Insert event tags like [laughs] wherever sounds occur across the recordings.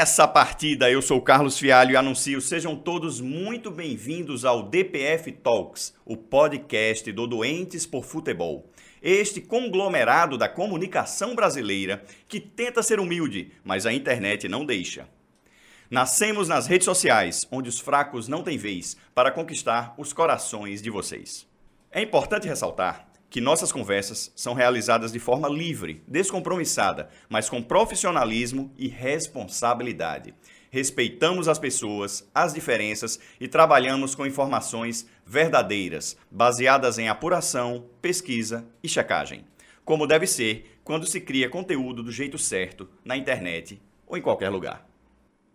Começa a partida, eu sou Carlos Fialho e anuncio, sejam todos muito bem-vindos ao DPF Talks, o podcast do Doentes por Futebol. Este conglomerado da comunicação brasileira que tenta ser humilde, mas a internet não deixa. Nascemos nas redes sociais, onde os fracos não têm vez, para conquistar os corações de vocês. É importante ressaltar que nossas conversas são realizadas de forma livre, descompromissada, mas com profissionalismo e responsabilidade. Respeitamos as pessoas, as diferenças e trabalhamos com informações verdadeiras, baseadas em apuração, pesquisa e checagem. Como deve ser quando se cria conteúdo do jeito certo na internet ou em qualquer lugar.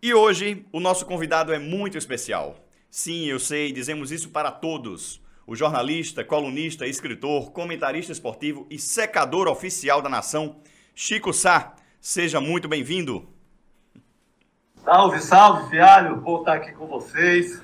E hoje o nosso convidado é muito especial. Sim, eu sei, dizemos isso para todos o jornalista, colunista, escritor, comentarista esportivo e secador oficial da nação, Chico Sá. Seja muito bem-vindo. Salve, salve, Fialho. Bom estar aqui com vocês.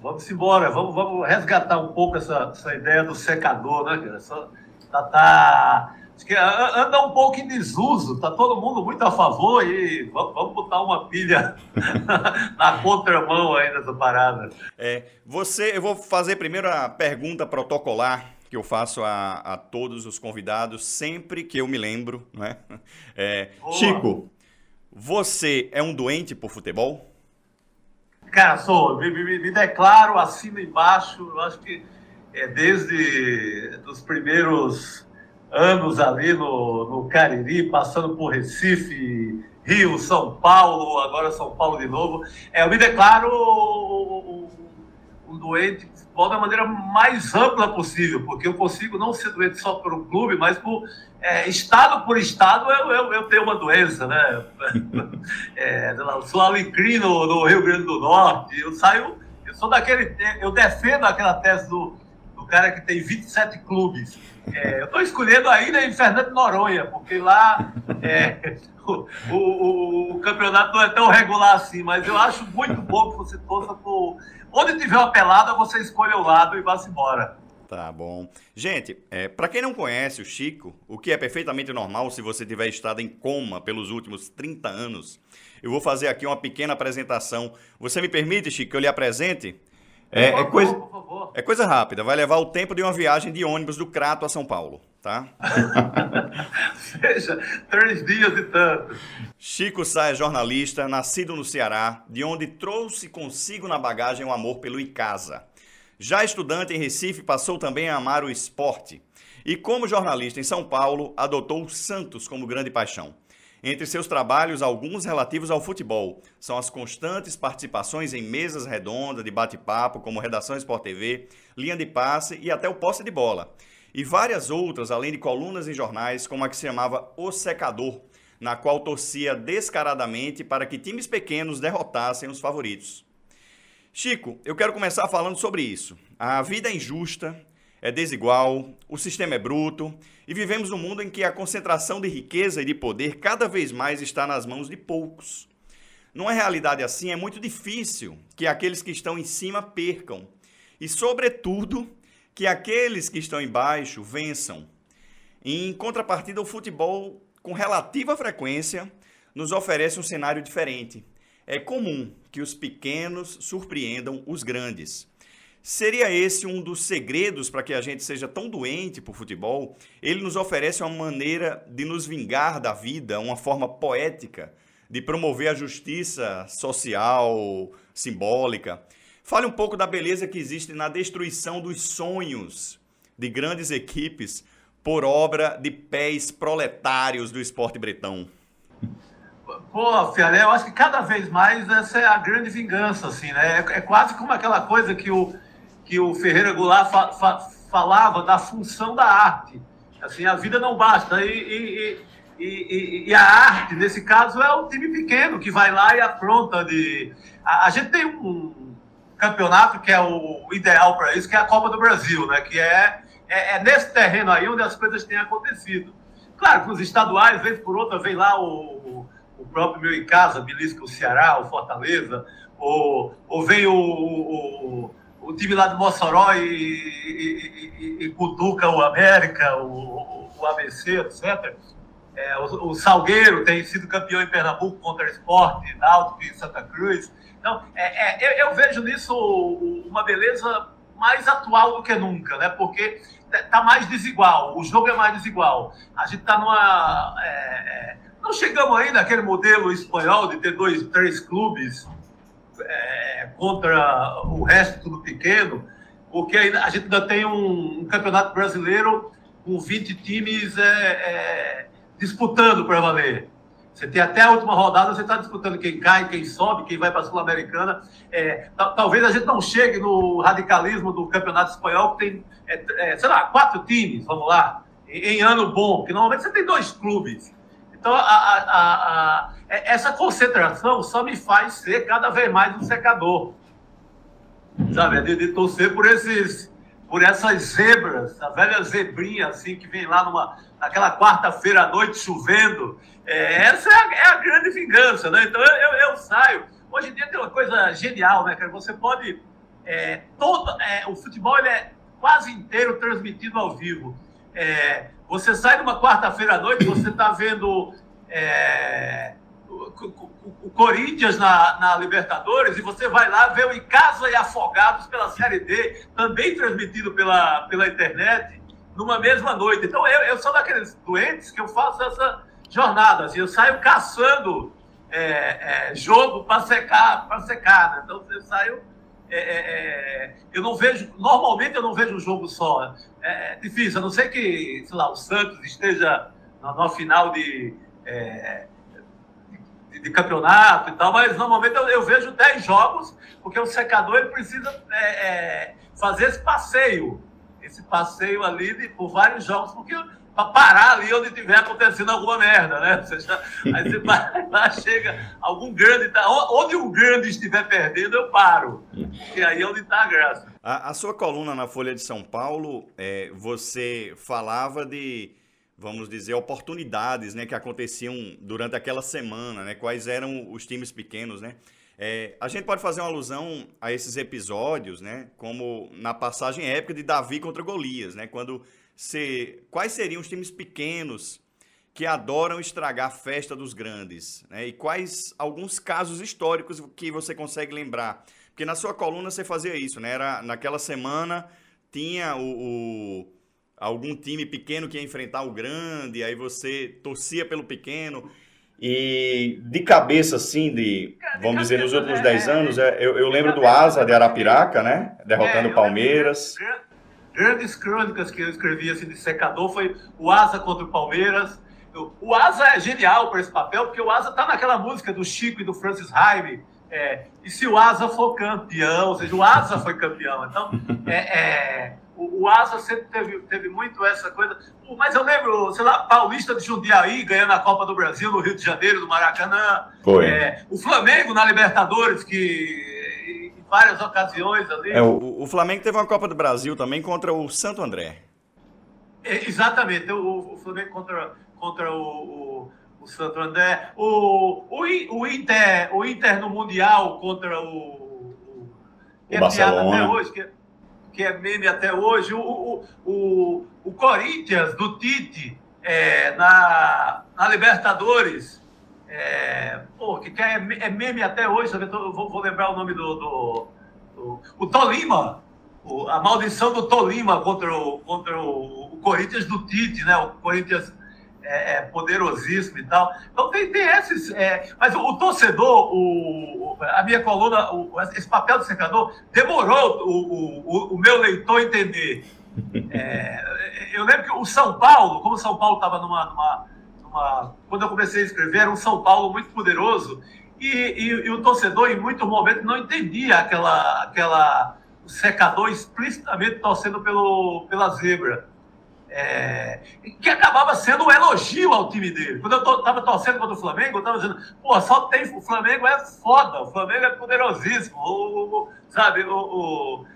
Vamos embora, vamos, vamos resgatar um pouco essa, essa ideia do secador, né, cara? Só, tá, tá, que anda um pouco em desuso, tá todo mundo muito a favor e vamos, botar uma pilha [laughs] na contramão aí nessa parada. É, você, eu vou fazer primeiro a pergunta protocolar que eu faço a, a todos os convidados sempre que eu me lembro, não é? é Chico, você é um doente por futebol? Cara, sou, me, me, me declaro, assino embaixo, eu acho que é desde os primeiros anos ali no, no Cariri, passando por Recife, Rio, São Paulo, agora São Paulo de novo. É, eu me declaro um doente de futebol da maneira mais ampla possível, porque eu consigo não ser doente só por um clube, mas por é, estado por estado eu, eu, eu, tenho uma doença, né? [laughs] é, eu sou alecrim no, no Rio Grande do Norte, eu saio, eu sou daquele, eu defendo aquela tese do, cara que tem 27 clubes. É, eu estou escolhendo ainda em Fernando Noronha, porque lá é, [laughs] o, o, o, campeonato não é tão regular assim, mas eu acho muito bom que você torça por. Onde tiver uma pelada, você escolha o lado e vá-se embora. Tá bom. Gente, é, para quem não conhece o Chico, o que é perfeitamente normal se você tiver estado em coma pelos últimos 30 anos, eu vou fazer aqui uma pequena apresentação. Você me permite, Chico, que eu lhe apresente? É, é, coisa, é coisa rápida, vai levar o tempo de uma viagem de ônibus do Crato a São Paulo, tá? [laughs] Seja, três dias e tanto. Chico Sá é jornalista, nascido no Ceará, de onde trouxe consigo na bagagem o amor pelo Icasa. Já estudante em Recife, passou também a amar o esporte. E como jornalista em São Paulo, adotou o Santos como grande paixão. Entre seus trabalhos, alguns relativos ao futebol, são as constantes participações em mesas redondas de bate-papo, como Redação Sport TV, Linha de Passe e até o Posse de Bola. E várias outras, além de colunas em jornais, como a que se chamava O Secador, na qual torcia descaradamente para que times pequenos derrotassem os favoritos. Chico, eu quero começar falando sobre isso. A vida é injusta, é desigual, o sistema é bruto e vivemos num mundo em que a concentração de riqueza e de poder cada vez mais está nas mãos de poucos. Numa realidade assim, é muito difícil que aqueles que estão em cima percam e, sobretudo, que aqueles que estão embaixo vençam. Em contrapartida, o futebol, com relativa frequência, nos oferece um cenário diferente. É comum que os pequenos surpreendam os grandes. Seria esse um dos segredos para que a gente seja tão doente por futebol? Ele nos oferece uma maneira de nos vingar da vida, uma forma poética de promover a justiça social, simbólica. Fale um pouco da beleza que existe na destruição dos sonhos de grandes equipes por obra de pés proletários do esporte bretão. Pô, Fialé, eu acho que cada vez mais essa é a grande vingança, assim, né? É, é quase como aquela coisa que o, que o Ferreira Goulart fa, fa, falava da função da arte. Assim, a vida não basta. E, e, e, e, a arte, nesse caso, é o time pequeno que vai lá e apronta. De... A, a gente tem um campeonato que é o ideal para isso, que é a Copa do Brasil, né? que é, é, é, nesse terreno aí onde as coisas têm acontecido. Claro que os estaduais, vez por outra, vem lá o, o próprio meu em casa, belisca o Ceará, o Fortaleza, ou, ou vem o, o o time lá do Mossoró e, e, e, e cutuca o América, o, o ABC, etc. É, o, o, Salgueiro tem sido campeão em Pernambuco contra Esporte, Náutico e Santa Cruz. Então, é, é, eu, eu, vejo nisso uma beleza mais atual do que nunca, né? Porque está mais desigual, o jogo é mais desigual. A gente está numa. É, é, não chegamos ainda àquele modelo espanhol de ter dois, três clubes é, contra o resto tudo pequeno, porque a gente ainda tem um, um campeonato brasileiro com 20 times é, é, disputando para valer. Você tem até a última rodada, você está disputando quem cai, quem sobe, quem vai para a Sul-Americana. É, talvez a gente não chegue no radicalismo do campeonato espanhol, que tem, é, é, sei lá, quatro times, vamos lá, em, em, ano bom, porque normalmente você tem dois clubes. Então, a, a, a, é, essa concentração só me faz ser cada vez mais um secador. Sabe? De, de torcer por esses por essas zebras, a velha zebrinha assim que vem lá numa, naquela quarta-feira à noite chovendo. É, essa é a, é a, grande vingança, né? Então eu, eu, eu, saio. Hoje em dia tem uma coisa genial, né, cara? Você pode. É, todo, é, o futebol ele é quase inteiro transmitido ao vivo. Você sai numa quarta-feira à noite, você está vendo é, o, Corinthians na, na, Libertadores e você vai lá ver o Icasa e Afogados pela Série D, também transmitido pela, pela internet, numa mesma noite. Então eu, eu sou daqueles doentes que eu faço essa jornada, assim, eu saio caçando é, é, jogo para secar, para secar, né? Então eu saio. É, é, é, eu não vejo, normalmente eu não vejo um jogo só. É, difícil, a não ser que, sei lá, o Santos esteja na, na final de de, campeonato e tal, mas normalmente eu, eu, vejo 10 jogos, porque o secador ele precisa é, é, fazer esse passeio, esse passeio ali de, por vários jogos, porque para parar ali onde tiver acontecendo alguma merda, né? Você já, aí você vai [laughs] lá, chega algum grande, tá, onde o grande estiver perdendo, eu paro, porque aí é onde está a graça. A, a, sua coluna na Folha de São Paulo, é, você falava de vamos dizer, oportunidades né, que aconteciam durante aquela semana, né, quais eram os times pequenos. Né? É, a gente pode fazer uma alusão a esses episódios, né, como na passagem épica de Davi contra Golias, né, quando se, quais seriam os times pequenos que adoram estragar a festa dos grandes, né, e quais alguns casos históricos que você consegue lembrar. Porque na sua coluna você fazia isso, né, era, naquela semana tinha o, o algum time pequeno que ia enfrentar o grande, aí você torcia pelo pequeno. E de cabeça, assim, de, vamos dizer, nos últimos 10 é, anos, é, eu, eu lembro do Asa de Arapiraca, né? Derrotando o é, Palmeiras. Grandes crônicas que eu escrevi assim, de secador foi o Asa contra o Palmeiras. O Asa é genial para esse papel, porque o Asa tá naquela música do Chico e do Francis Haime. É, e se o Asa for campeão, ou seja, o Asa foi campeão. Então, é, é o, o Asa sempre teve, teve muito essa coisa. Mas eu lembro, sei lá, Paulista de Jundiaí ganhando a Copa do Brasil no Rio de Janeiro, no Maracanã. Foi. É, o Flamengo na Libertadores, que várias ocasiões ali. É, o, o Flamengo teve uma Copa do Brasil também contra o Santo André. É, exatamente, o, o, Flamengo contra, contra o, o, o Santo André. O, o, o, Inter, o Inter no Mundial contra o. O, o Barcelona. Até hoje, que, que é meme até hoje, o, o, o Corinthians do Tite é, na, na Libertadores, é, pô, que é, é meme até hoje, eu vou, vou lembrar o nome do, do, do o Tolima, o, a maldição do Tolima contra o, contra o, o Corinthians do Tite, né? O Corinthians é, é, poderosíssimo e tal. Então tem, tem esses. É, mas o, o torcedor, o, a minha coluna, o, esse papel do secador, demorou o, o, o meu leitor entender. [laughs] É, eu lembro que o São Paulo, como o São Paulo estava numa, numa, numa, Quando eu comecei a escrever, era um São Paulo muito poderoso. E, e, e o torcedor, em muitos momentos, não entendia aquela, aquela o secador explicitamente torcendo pelo, pela zebra é, que acabava sendo um elogio ao time dele. Quando eu estava torcendo contra o Flamengo, eu estava dizendo, pô, só tem. O Flamengo é foda, o Flamengo é poderosíssimo, o, o, sabe? O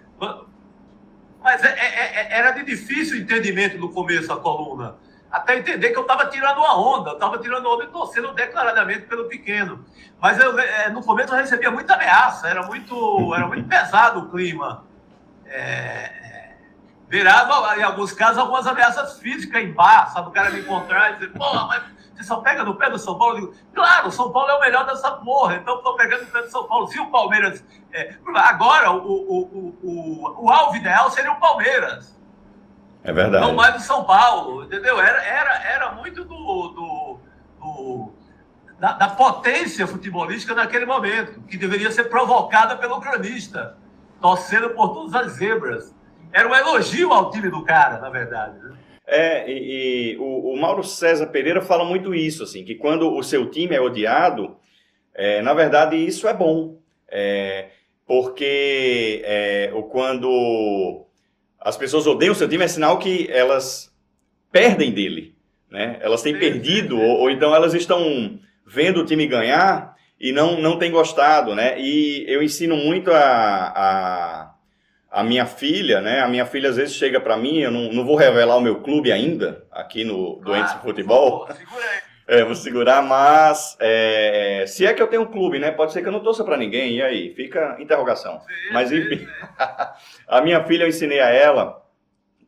mas é, é, é, era de difícil entendimento no começo a coluna. Até entender que eu estava tirando uma onda, eu estava tirando onda e torcendo declaradamente pelo pequeno. Mas eu, é, no começo eu recebia muita ameaça, era muito, era muito pesado o clima. É, virava, em alguns casos, algumas ameaças físicas em bar, sabe? O cara me encontrar e dizer, porra, mas você só pega no pé do São Paulo. Eu digo, claro, o São Paulo é o melhor dessa porra, então estou pegando no pé do São Paulo. Se o Palmeiras. É, agora, o, o, o, o, o alvo ideal seria o Palmeiras. É verdade. Não mais do São Paulo, entendeu? Era, era, era muito do, do, do da, da, potência futebolística naquele momento, que deveria ser provocada pelo cronista, torcendo por todas as zebras. Era um elogio ao time do cara, na verdade. Né? É, e, e o, o, Mauro César Pereira fala muito isso, assim, que quando o seu time é odiado, é, na verdade isso é bom. É, porque é, quando as pessoas odeiam o seu time, é sinal que elas perdem dele. Né? Elas têm perdido, ou, ou então elas estão vendo o time ganhar e não, não têm gostado. Né? E eu ensino muito a, a a minha filha, né? A minha filha às vezes chega para mim, eu não, não vou revelar o meu clube ainda, aqui no Doentes claro, Futebol. segura aí. É, vou segurar, mas é, se é que eu tenho um clube, né? Pode ser que eu não torça para ninguém, e aí? Fica interrogação. Sim, mas enfim, [laughs] a minha filha eu ensinei a ela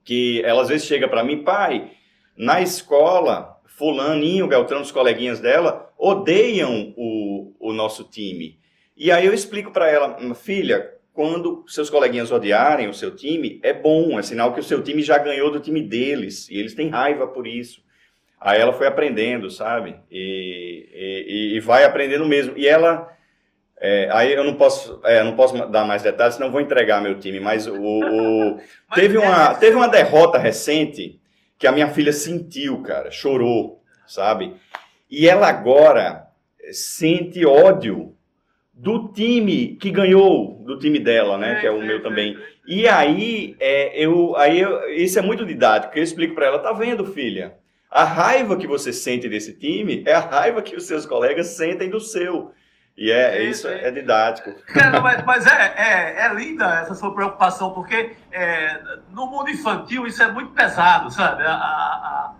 que ela às vezes chega para mim, pai, na escola, fulaninho, Beltrão, os coleguinhas dela, odeiam o, o nosso time. E aí eu explico para ela, filha, quando seus coleguinhas odiarem o seu time, é bom, é sinal que o seu time já ganhou do time deles, e eles têm raiva por isso. Aí ela foi aprendendo, sabe? E, e, e vai aprendendo mesmo. E ela. É, aí eu não posso, é, não posso dar mais detalhes, senão vou entregar meu time. Mas o, o [laughs] teve, uma, teve uma derrota recente que a minha filha sentiu, cara, chorou, sabe? E ela agora sente ódio do time que ganhou, do time dela, né? que é o meu também. E aí, é, eu, aí eu, isso é muito didático. Eu explico para ela, tá vendo, filha? A raiva que você sente desse time é a raiva que os seus colegas sentem do seu. E é, é isso é, didático. É, mas, mas é, é, é, linda essa sua preocupação, porque é, no mundo infantil isso é muito pesado, sabe? A, a,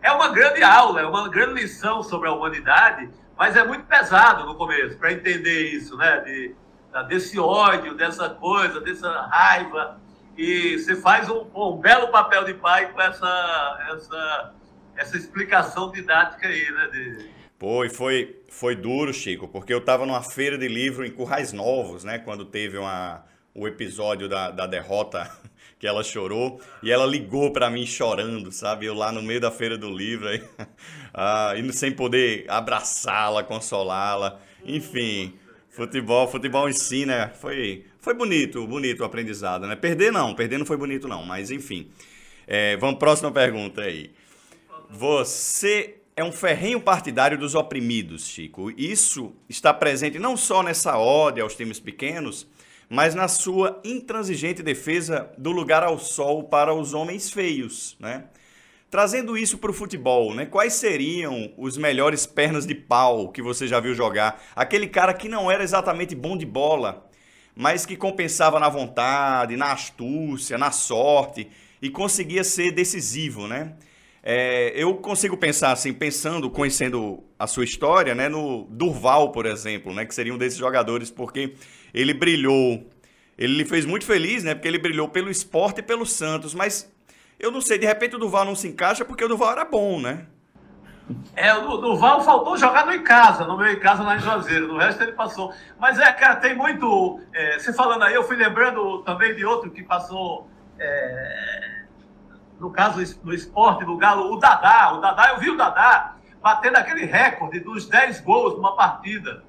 é uma grande aula, é uma grande lição sobre a humanidade, mas é muito pesado no começo para entender isso, né? De, desse ódio, dessa coisa, dessa raiva. E você faz um, um belo papel de pai com essa, essa, essa explicação didática aí, né? De... Pô, e foi, foi duro, Chico, porque eu estava numa feira de livro em Currais Novos, né? Quando teve uma, o episódio da, da derrota [laughs] que ela chorou e ela ligou para mim chorando, sabe? Eu lá no meio da feira do livro, aí, [laughs] ah, indo sem poder abraçá-la, consolá-la, enfim. Futebol, futebol ensina, foi, foi bonito, bonito o aprendizado, né? Perder não, perder não foi bonito não, mas enfim. É, vamos próxima pergunta aí. Você é um ferrenho partidário dos oprimidos, Chico. Isso está presente não só nessa ode aos times pequenos, mas na sua intransigente defesa do lugar ao sol para os homens feios, né? Trazendo isso para o futebol, né? Quais seriam os melhores pernas de pau que você já viu jogar? Aquele cara que não era exatamente bom de bola, mas que compensava na vontade, na astúcia, na sorte e conseguia ser decisivo, né? É, eu consigo pensar assim, pensando, conhecendo a sua história, né, no Durval, por exemplo, né, que seria um desses jogadores, porque ele brilhou, ele fez muito feliz, né, porque ele brilhou pelo esporte e pelo Santos, mas eu não sei, de repente o Durval não se encaixa porque o Durval era bom, né? É, o Durval faltou jogar no em casa, no meu em casa lá em Juazeiro, no resto ele passou. Mas é, cara, tem muito. É, falando aí, eu fui lembrando também de outro que passou. É, no caso no esporte, no Galo, o Dadá. O Dadá, eu vi o Dadá batendo aquele recorde dos 10 gols numa partida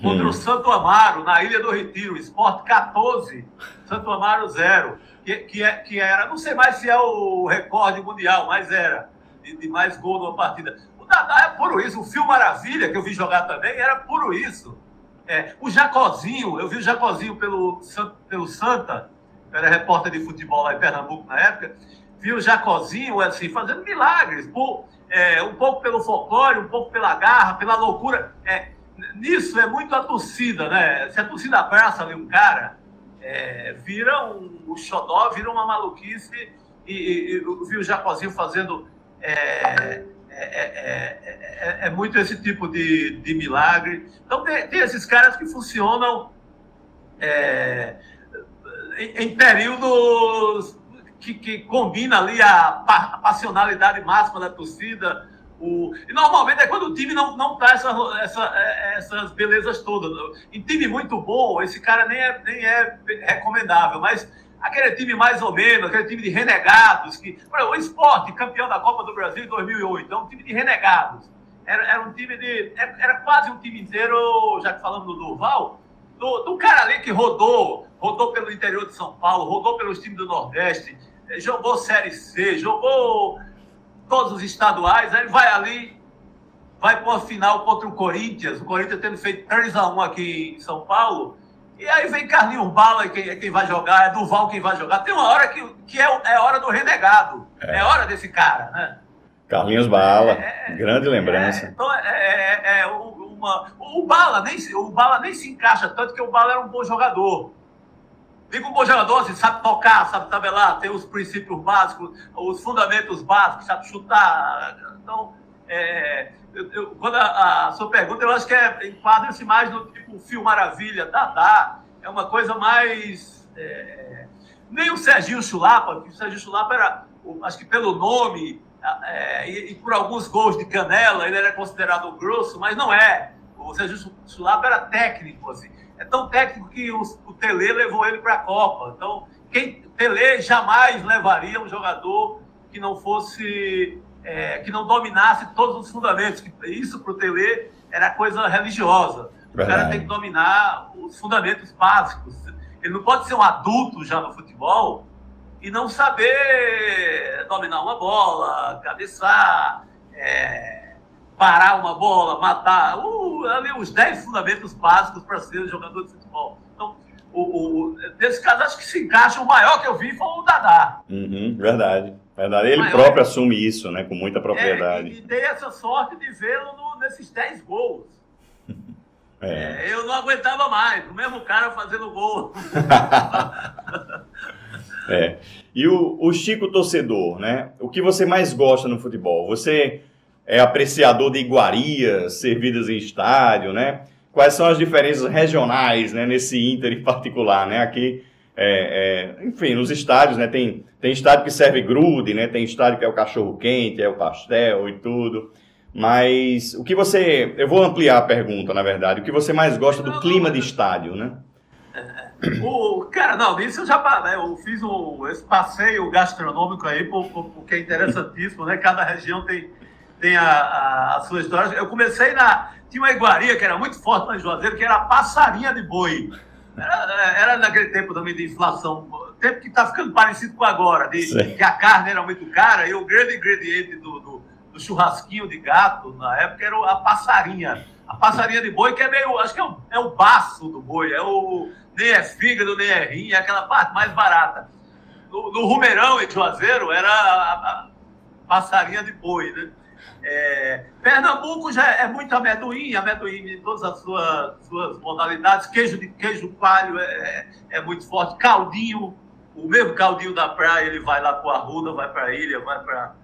contra hum. o Santo Amaro, na Ilha do Retiro. Esporte 14, Santo Amaro 0. Que, que, é, que era, não sei mais se é o recorde mundial, mas era, de, de mais gol numa partida. O Dadá é puro isso. O Fio Maravilha, que eu vi jogar também, era puro isso. É, o Jacozinho, eu vi o Jacozinho pelo, pelo Santa, era repórter de futebol lá em Pernambuco na época viu Jacozinho assim, fazendo milagres, por, é, um pouco pelo folclore, um pouco pela garra, pela loucura. É, nisso é muito a torcida, né? Se a torcida abraça ali um cara, é, vira um, um xodó, vira uma maluquice, e, e, e viu Jacozinho fazendo. É, é, é, é, muito esse tipo de, de milagre. Então, tem, tem esses caras que funcionam em, em períodos que, que combina ali a, a passionalidade máxima da torcida, O, e normalmente é quando o time não, não tá essa, essa, é, essas belezas todas. Em time muito bom, esse cara nem é, nem é recomendável, mas aquele time mais ou menos, aquele time de renegados, que, o esporte, campeão da Copa do Brasil em 2008, é um time de renegados. Era, era um time de. Era quase um time inteiro, já que falamos do Durval, do, do cara ali que rodou, rodou pelo interior de São Paulo, rodou pelos times do Nordeste, jogou Série C, jogou todos os estaduais, aí vai ali, vai para a final contra o Corinthians, o Corinthians tendo feito 3x1 aqui em São Paulo, e aí vem Carlinhos Bala, quem, quem vai jogar, é Duval quem vai jogar. Tem uma hora que, que é, é hora do renegado, é. é hora desse cara, né? Carlinhos Bala, é, é grande lembrança. É, então, é, é, é uma, o, Bala nem, o Bala nem se encaixa, tanto que o Bala era um bom jogador. Digo um bom jogador, assim, sabe tocar, sabe tabelar, tem os princípios básicos, os fundamentos básicos, sabe chutar. Então, é, eu, eu, quando a, a, sua pergunta, eu acho que é, enquadra-se mais no tipo Fio Maravilha, Dadá, é uma coisa mais. É, nem o Serginho Chulapa, que o Serginho Chulapa era, acho que pelo nome, é, e, e, por alguns gols de canela, ele era considerado grosso, mas não é. O Sérgio Sulapa era técnico, assim. É tão técnico que o, o Tele levou ele para a Copa. Então, quem Tele jamais levaria um jogador que não fosse, é, que não dominasse todos os fundamentos. Isso para o Tele era coisa religiosa. O cara tem que dominar os fundamentos básicos. Ele não pode ser um adulto já no futebol e não saber dominar uma bola, cabeçar, é, parar uma bola, matar. Uh, ali os 10 fundamentos básicos para ser jogador de futebol. Então, o, o, nesse caso, acho que se encaixa. O maior que eu vi foi o Dadá. Uhum, verdade. Verdade. Ele próprio assume isso, né? Com muita propriedade. É, e, e dei essa sorte de vê-lo nesses 10 gols. [laughs] É. É, eu não aguentava mais, o mesmo cara fazendo gol. [laughs] É. E o, o Chico torcedor, né? O que você mais gosta no futebol? Você é apreciador de iguarias servidas em estádio, né? Quais são as diferenças regionais, né? Nesse Inter em particular, né? Aqui, é, é, enfim, nos estádios, né? Tem, tem estádio que serve grude, né? Tem estádio que é o cachorro quente, é o pastel e tudo. Mas o que você. Eu vou ampliar a pergunta, na verdade. O que você mais gosta do clima de estádio, né? O, cara, não, nisso eu já né, eu fiz o, esse passeio gastronômico aí, porque é interessantíssimo, né? Cada região tem, tem a, a, a, sua história. Eu comecei na. Tinha uma iguaria que era muito forte em Juazeiro, que era a passarinha de boi. Era, era naquele tempo também de inflação, tempo que está ficando parecido com agora, de, que a carne era muito cara e o grande ingrediente do, do, do churrasquinho de gato, na época, era a passarinha. A passarinha de boi, que é meio. Acho que é o, é o baço do boi, é o nem é fígado, nem é rim, é aquela parte mais barata. No, no Rumeirão, em Juazeiro, era a, a passarinha de boi, né? É, Pernambuco já é muito amendoim, amendoim em todas as suas, suas modalidades. Queijo de queijo palho é, é, é muito forte. Caldinho, o mesmo caldinho da praia, ele vai lá para a Arruda, vai para a ilha, vai para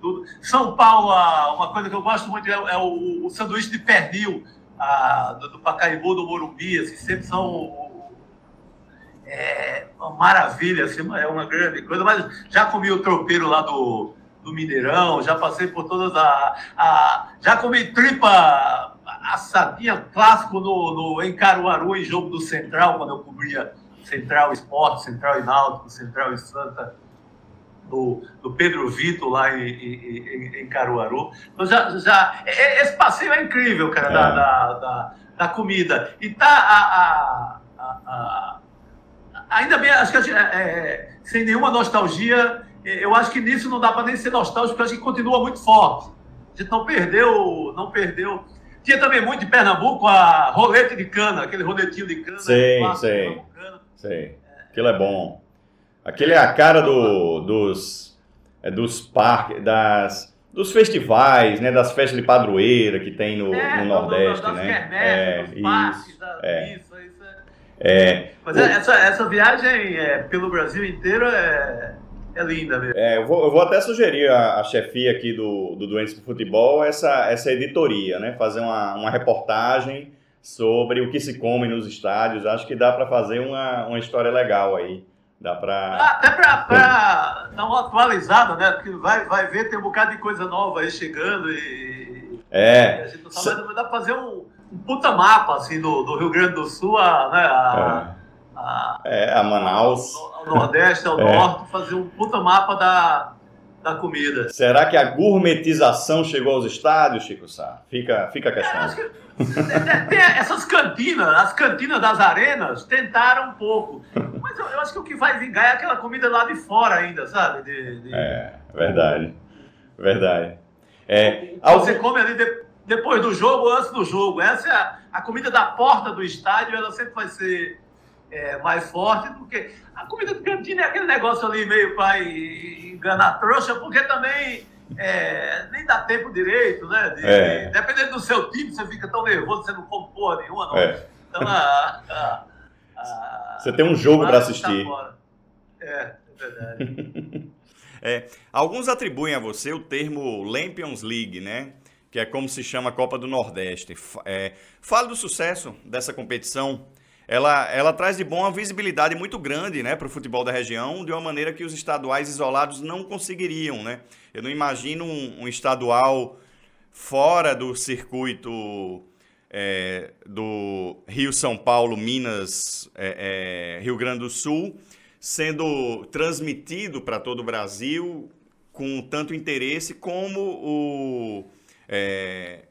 tudo. São Paulo, uma coisa que eu gosto muito é, é o, o sanduíche de pernil a, do, do Pacaembu, do Morumbi, assim, sempre são é, uma maravilha, assim, é uma grande coisa, mas já comi o tropeiro lá do, do Mineirão, já passei por todas a, a já comi tripa assadinha clássico no, no, em Caruaru, em jogo do Central, quando eu cobria Central Esporte, Central e Náutico, Central e Santa do, do Pedro Vitor lá em, em, em, Caruaru. Então já, já, esse passeio é incrível, cara, é. Da, da, da, da, comida. E tá a, a, a, ainda bem, acho que gente, é, é, sem nenhuma nostalgia, eu acho que nisso não dá para nem ser nostálgico, porque acho que continua muito forte. A gente não perdeu, não perdeu. Tinha também muito de Pernambuco a rolete de cana, aquele roletinho de cana. Sim, sim. Sim. Aquilo é bom. Aquele é a cara do, dos, é, dos parques, das, dos festivais, né, das festas de padroeira que tem no, é, no Nordeste, das né? é, isso, parques, da, é. isso, isso é. é. Mas o... essa, essa viagem é, pelo Brasil inteiro é, é linda mesmo. É, eu, vou, eu vou até sugerir a, a chefia aqui do, do Doentes do Futebol essa, essa editoria, né? Fazer uma, uma reportagem sobre o que se come nos estádios. Acho que dá para fazer uma, uma história legal aí Dá para. Até para dar uma atualizada, né? Porque vai, vai ver, tem um bocado de coisa nova aí chegando e. É. E a gente não sabe, mas dá para fazer um, um, puta mapa, assim, do, do Rio Grande do Sul a. Né, a, é. A, é, a Manaus. Ao Nordeste, ao é. Norte, fazer um puta mapa da, da comida. Será que a gourmetização chegou aos estádios, Chico Sá? Fica, fica a questão. É, [laughs] tem essas cantinas, as cantinas das arenas, tentaram um pouco. Mas eu, eu, acho que o que vai vingar é aquela comida lá de fora ainda, sabe? De, de... É, verdade. Verdade. É, Você algum... come ali de, depois do jogo ou antes do jogo. Essa é a, a, comida da porta do estádio, ela sempre vai ser é, mais forte do que. A comida de cantina é aquele negócio ali meio para enganar trouxa, porque também é, nem dá tempo direito, né? De, é. de, dependendo do seu time, você fica tão nervoso, você não come porra nenhuma, não. É. Então, a, a, a, você tem um jogo para assistir. Tá é, é verdade. [laughs] é, alguns atribuem a você o termo Lampions League, né? Que é como se chama a Copa do Nordeste. É, fale do sucesso dessa competição ela, ela traz de bom uma visibilidade muito grande né, para o futebol da região, de uma maneira que os estaduais isolados não conseguiriam. Né? Eu não imagino um, um estadual fora do circuito é, do Rio, São Paulo, Minas, é, é, Rio Grande do Sul, sendo transmitido para todo o Brasil com tanto interesse como o, é,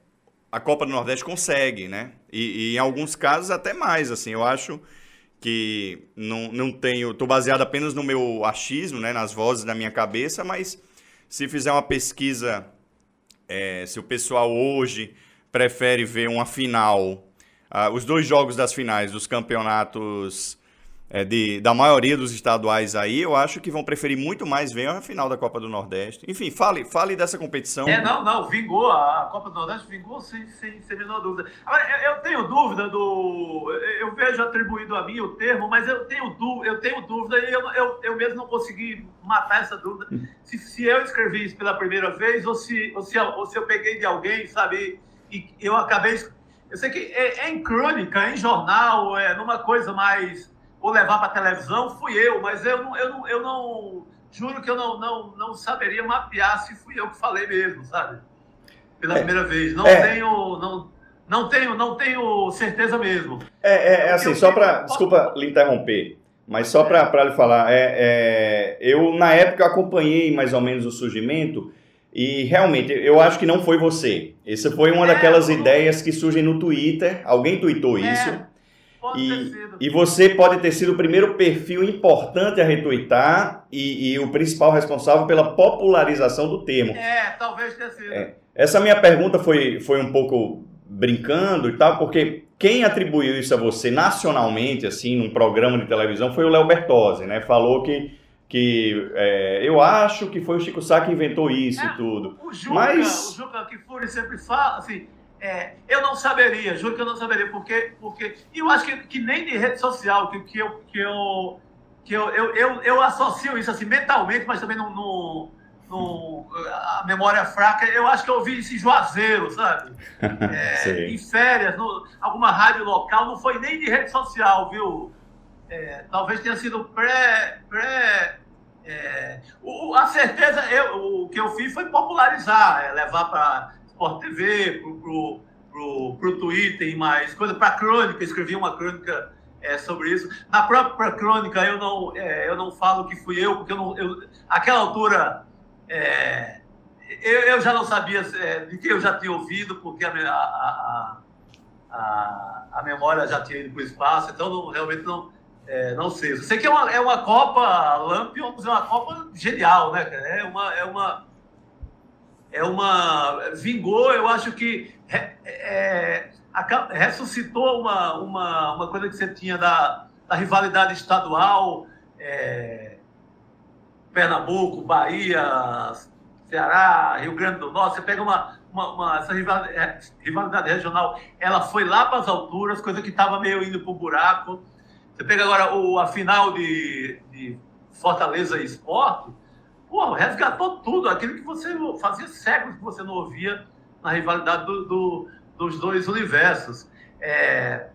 a Copa do Nordeste consegue, né? E, e, em alguns casos até mais, assim, eu acho que não, não tenho, estou baseado apenas no meu achismo, né, nas vozes da minha cabeça, mas se fizer uma pesquisa, é, se o pessoal hoje prefere ver uma final, uh, os dois jogos das finais dos campeonatos é, de, da maioria dos estaduais aí, eu acho que vão preferir muito mais ver a final da Copa do Nordeste. Enfim, fale, fale dessa competição. É, não, não, vingou, a Copa do Nordeste vingou sem, sem, sem menor dúvida. Agora, eu, eu, tenho dúvida do. Eu vejo atribuído a mim o termo, mas eu tenho, eu tenho dúvida e eu, eu, eu mesmo não consegui matar essa dúvida. Se, se eu escrevi isso pela primeira vez ou se, ou se, ou se eu peguei de alguém, sabe, e eu acabei. Eu sei que é, é em crônica, é em jornal, é numa coisa mais ou levar para televisão, fui eu, mas eu não, eu não, eu não juro que eu não, não, não saberia mapear se fui eu que falei mesmo, sabe? Pela é, primeira vez. Não é. tenho. Não, não tenho, não tenho certeza mesmo. É, é, é assim, só para. Desculpa lhe interromper, mas só para lhe falar, é, é, eu na época acompanhei mais ou menos o surgimento e realmente eu acho que não foi você. Essa foi uma é, daquelas ideias que surgem no Twitter. Alguém tweetou isso. Pode e, ter sido. E você pode ter sido o primeiro perfil importante a retweetar e, e, o principal responsável pela popularização do termo. É, talvez tenha sido. É. Essa minha pergunta foi, foi um pouco brincando e tal, porque quem atribuiu isso a você nacionalmente, assim, num programa de televisão, foi o Léo Bertozzi, né? Falou que, que é, eu acho que foi o Chico Sá que inventou isso é, e tudo. O Juca, Mas... o Juca Kifuri sempre fala, assim, é, eu não saberia, juro que eu não saberia, porque, porque e eu acho que, que nem de rede social, que, que, eu, que, eu, que eu, eu, eu, eu associo isso assim mentalmente, mas também no, no, no, a memória fraca, eu acho que eu ouvi isso em Juazeiro, sabe? [laughs] É, em férias, no, alguma rádio local, não foi nem de rede social, viu? É, talvez tenha sido pré. pré é, o, a certeza, eu, o que eu fiz foi popularizar, é, levar para Sport TV, pro, pro, pro, pro Twitter e mais coisa, para a crônica, escrevi uma crônica é, sobre isso. Na própria crônica eu não, é, eu não falo que fui eu, porque eu não, eu, aquela altura é, eu, eu, já não sabia é, de que eu já tinha ouvido, porque a, a, a, a memória já tinha ido para o espaço, então não, realmente não, é, não sei. Eu sei que é uma, é uma Copa Lampions, é uma Copa genial, né? É uma, é uma, é uma vingou, eu acho que é, é, ressuscitou uma, uma, uma coisa que você tinha da, da rivalidade estadual, é, Pernambuco, Bahia, Ceará, Rio Grande do Norte, você pega uma, uma, uma essa rivalidade, é, rivalidade, regional, ela foi lá para as alturas, coisa que estava meio indo para o buraco. Você pega agora o, a final de, de Fortaleza e Esporte, pô, resgatou tudo, aquilo que você fazia séculos que você não ouvia na rivalidade do, do, dos dois universos. É...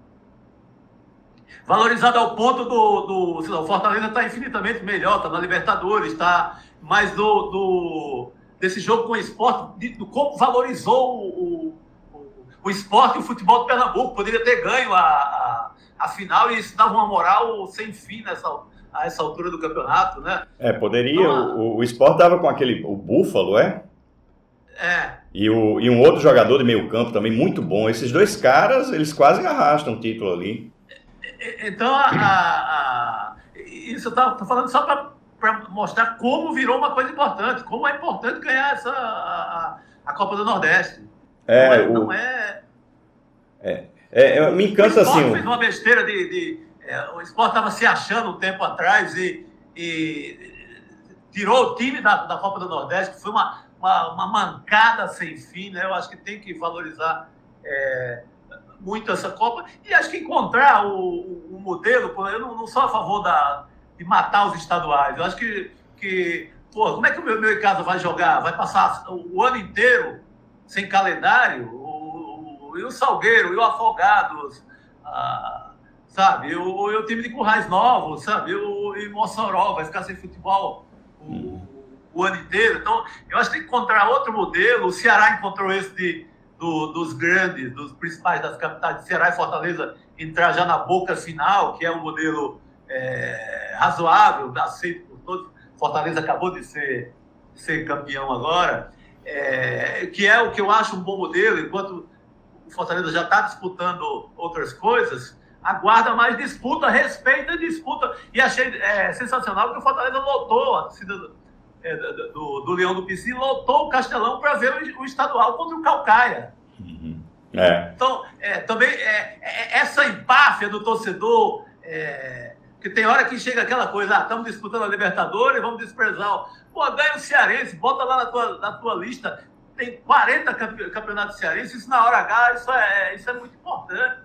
Valorizado ao ponto do, do o Fortaleza está infinitamente melhor, está na Libertadores, está mais do, do, desse jogo com o esporte, de, do como valorizou o, o, o esporte e o futebol do Pernambuco. Poderia ter ganho a, a, a final e isso dava uma moral sem fim nessa, a essa altura do campeonato, né? É, poderia. Então, o, o esporte dava com aquele. O Búfalo, é? É. E, o, e um outro jogador de meio campo também muito bom. Esses dois caras, eles quase arrastam o título ali. Então, a, a, a isso eu tô falando só para mostrar como virou uma coisa importante, como é importante ganhar essa, a, a Copa do Nordeste. É, não é. O... Não é... é, é me encanta o assim. fez uma besteira de. de é, o esporte estava se achando um tempo atrás e, e tirou o time da, da Copa do Nordeste, que foi uma, uma, uma, mancada sem fim, né? Eu acho que tem que valorizar é, muito essa Copa e acho que encontrar o, o modelo, eu não, não, sou a favor da, de matar os estaduais, eu acho que, que pô, como é que o meu, meu casa vai jogar? Vai passar o, o ano inteiro sem calendário? O, e o Salgueiro, e o Afogados, ah, sabe? O, o time de Currais Novos, sabe? O, e Mossoró vai ficar sem futebol o, hum. o ano inteiro. Então, eu acho que tem que encontrar outro modelo. O Ceará encontrou esse de do, dos grandes, dos principais das capitais de Ceará e Fortaleza entrar já na boca final, que é um modelo é, razoável, aceito por todos. Fortaleza acabou de ser, ser campeão agora, é, que é o que eu acho um bom modelo, enquanto o Fortaleza já está disputando outras coisas, aguarda mais disputa, respeita a disputa. E achei é, sensacional que o Fortaleza lotou a torcida é, do, do Leão do Pici, lotou o Castelão para ver o, o, estadual contra o Calcaia. Uhum. É. Então, é, também é, é essa empáfia do torcedor, que tem hora que chega aquela coisa, ah, estamos disputando a Libertadores, vamos desprezar. Pô, ganha o Cearense, bota lá na tua, na tua lista, tem 40 campeonatos cearenses, isso na hora H, isso é, isso é muito importante.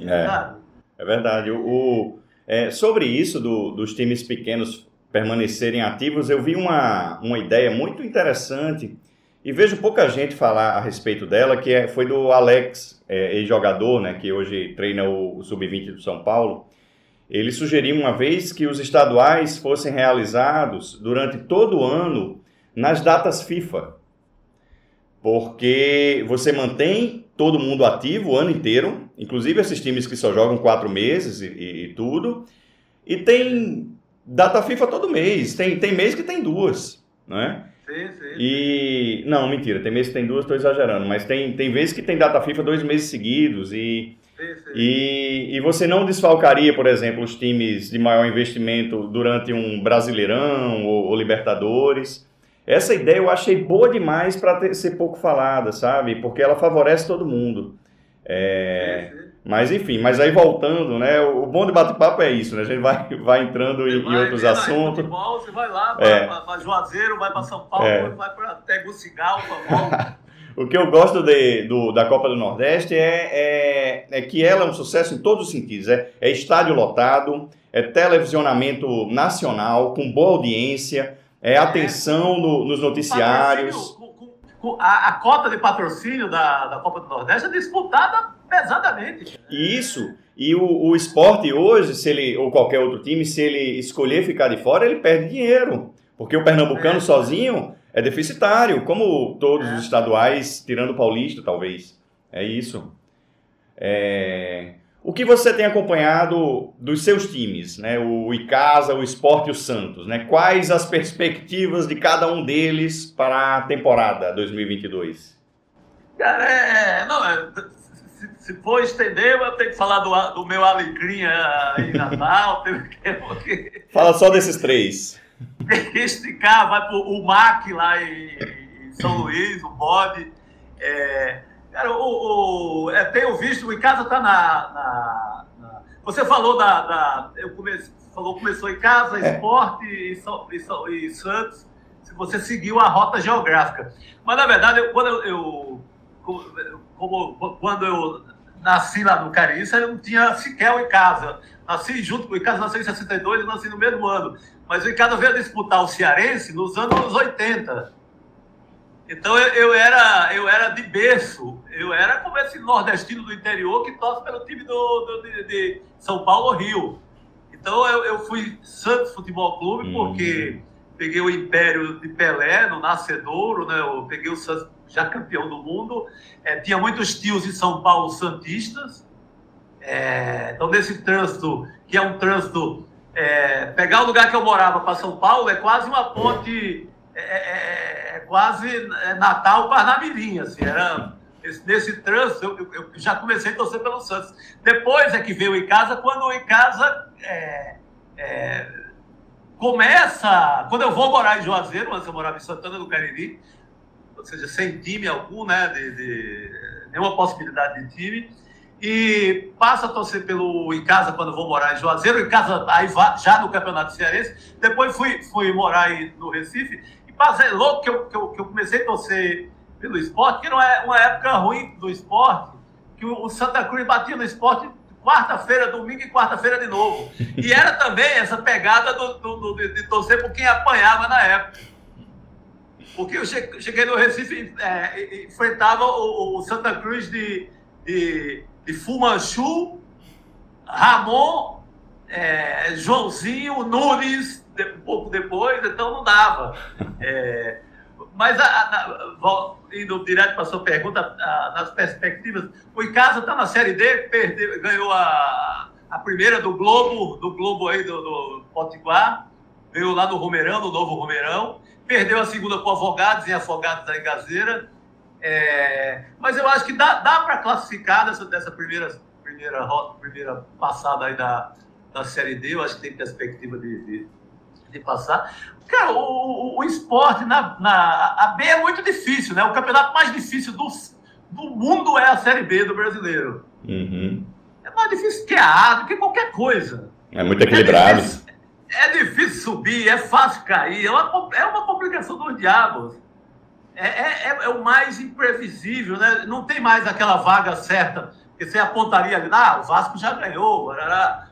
É, é verdade. O, é, sobre isso do, dos times pequenos permanecerem ativos, eu vi uma, uma ideia muito interessante e vejo pouca gente falar a respeito dela, que é, foi do Alex, é, ex-jogador, né, que hoje treina o, o Sub-20 do São Paulo. Ele sugeriu uma vez que os estaduais fossem realizados durante todo o ano nas datas FIFA, porque você mantém todo mundo ativo o ano inteiro, inclusive esses times que só jogam quatro meses e, e, e tudo, e tem data FIFA todo mês. Tem, tem mês que tem duas, né? Sim, sim. E. Não, mentira, tem mês que tem duas, estou exagerando, mas tem, tem vezes que tem data FIFA dois meses seguidos e. Sim, sim. E, e você não desfalcaria, por exemplo, os times de maior investimento durante um Brasileirão ou, ou Libertadores. Essa ideia eu achei boa demais para ser pouco falada, sabe? Porque ela favorece todo mundo. É, mas enfim, mas aí voltando, né? O bom de bate-papo é isso, né? A gente vai, vai entrando em, vai, em outros assuntos. Futebol, você vai lá para é. Juazeiro, vai para São Paulo, é. vai para Tegucigalpa, [laughs] O que eu gosto de, do, da Copa do Nordeste é, é, é, que ela é um sucesso em todos os sentidos. É, é estádio lotado, é televisionamento nacional, com boa audiência, é atenção no, nos noticiários a, a cota de patrocínio da, da Copa do Nordeste é disputada pesadamente. Isso. E o, o esporte hoje, se ele, ou qualquer outro time, se ele escolher ficar de fora, ele perde dinheiro. Porque o pernambucano é. sozinho é deficitário, como todos é. os estaduais, tirando o paulista, talvez. É isso. É... O que você tem acompanhado dos seus times, né? O Icasa, o Esporte e o Santos, né? Quais as perspectivas de cada um deles para a temporada 2022? Cara, é, não, é, se, se, for estender, eu tenho que falar do, do meu alegria em Natal. [laughs] que... Fala só desses três. Esticar, vai para o MAC lá em, em São Luís, o bode. É, Cara, o, o, é, tenho visto, o Icasa está na, na, na, Você falou da. da eu comece, falou, começou em casa, é. esporte e, e, e, Santos. Se você seguiu a rota geográfica. Mas, na verdade, eu, quando eu, eu como, quando eu nasci lá no Cariça, eu não tinha sequer o Icasa. Nasci junto com o Icasa, nasci em 62 e nasci no mesmo ano. Mas o Icasa veio disputar o Cearense nos anos 80. Então eu, eu, era, eu era de berço, eu era como esse nordestino do interior que torce pelo time do, do de, de, São Paulo Rio. Então eu, eu fui Santos Futebol Clube hum. porque peguei o Império de Pelé no Nascedouro, né? Eu peguei o Santos já campeão do mundo. É, tinha muitos tios em São Paulo santistas. É, então nesse trânsito, que é um trânsito, é, pegar o lugar que eu morava para São Paulo é quase uma ponte é, é, é quase é, Natal Parnamirim, assim, era nesse, trânsito, eu, eu, já comecei a torcer pelo Santos. Depois é que veio em casa, quando em casa é, é, começa, quando eu vou morar em Juazeiro, antes eu morava em Santana do Cariri, ou seja, sem time algum, né, de, de nenhuma possibilidade de time, e passa a torcer pelo em casa quando vou morar em Juazeiro, em casa aí já no Campeonato Cearense. Depois fui, fui morar aí no Recife mas é louco que eu, que eu, que eu comecei a torcer pelo esporte, que não é uma época ruim do esporte, que o, Santa Cruz batia no esporte quarta-feira, domingo e quarta-feira de novo. E era também essa pegada do, do, do, de, de, torcer por quem apanhava na época. Porque eu cheguei no Recife, é, enfrentava o, o, Santa Cruz de, de, de Fumanchu, Ramon, é, Joãozinho, Nunes, um pouco depois, então não dava. É, mas, a, a, indo direto para a sua pergunta, a, nas perspectivas, o Icasa está na Série D, perdeu, ganhou a, a primeira do Globo, do Globo aí do, do Potiguar, veio lá no Romeirão, no Novo Romeirão, perdeu a segunda com Afogados e Afogados da Engazeira, é, mas eu acho que dá, dá para classificar dessa, dessa primeira, primeira, primeira passada aí da, da Série D, eu acho que tem perspectiva de, de de passar. Cara, o, o esporte na, na a B é muito difícil, né? O campeonato mais difícil do, do mundo é a Série B do brasileiro. Uhum. É mais difícil que a A, do que qualquer coisa. É muito equilibrado. É difícil, é difícil subir, é fácil cair, é uma, é uma complicação dos diabos. É, é, é, é, o mais imprevisível, né? Não tem mais aquela vaga certa que você apontaria ali, ah, o Vasco já ganhou,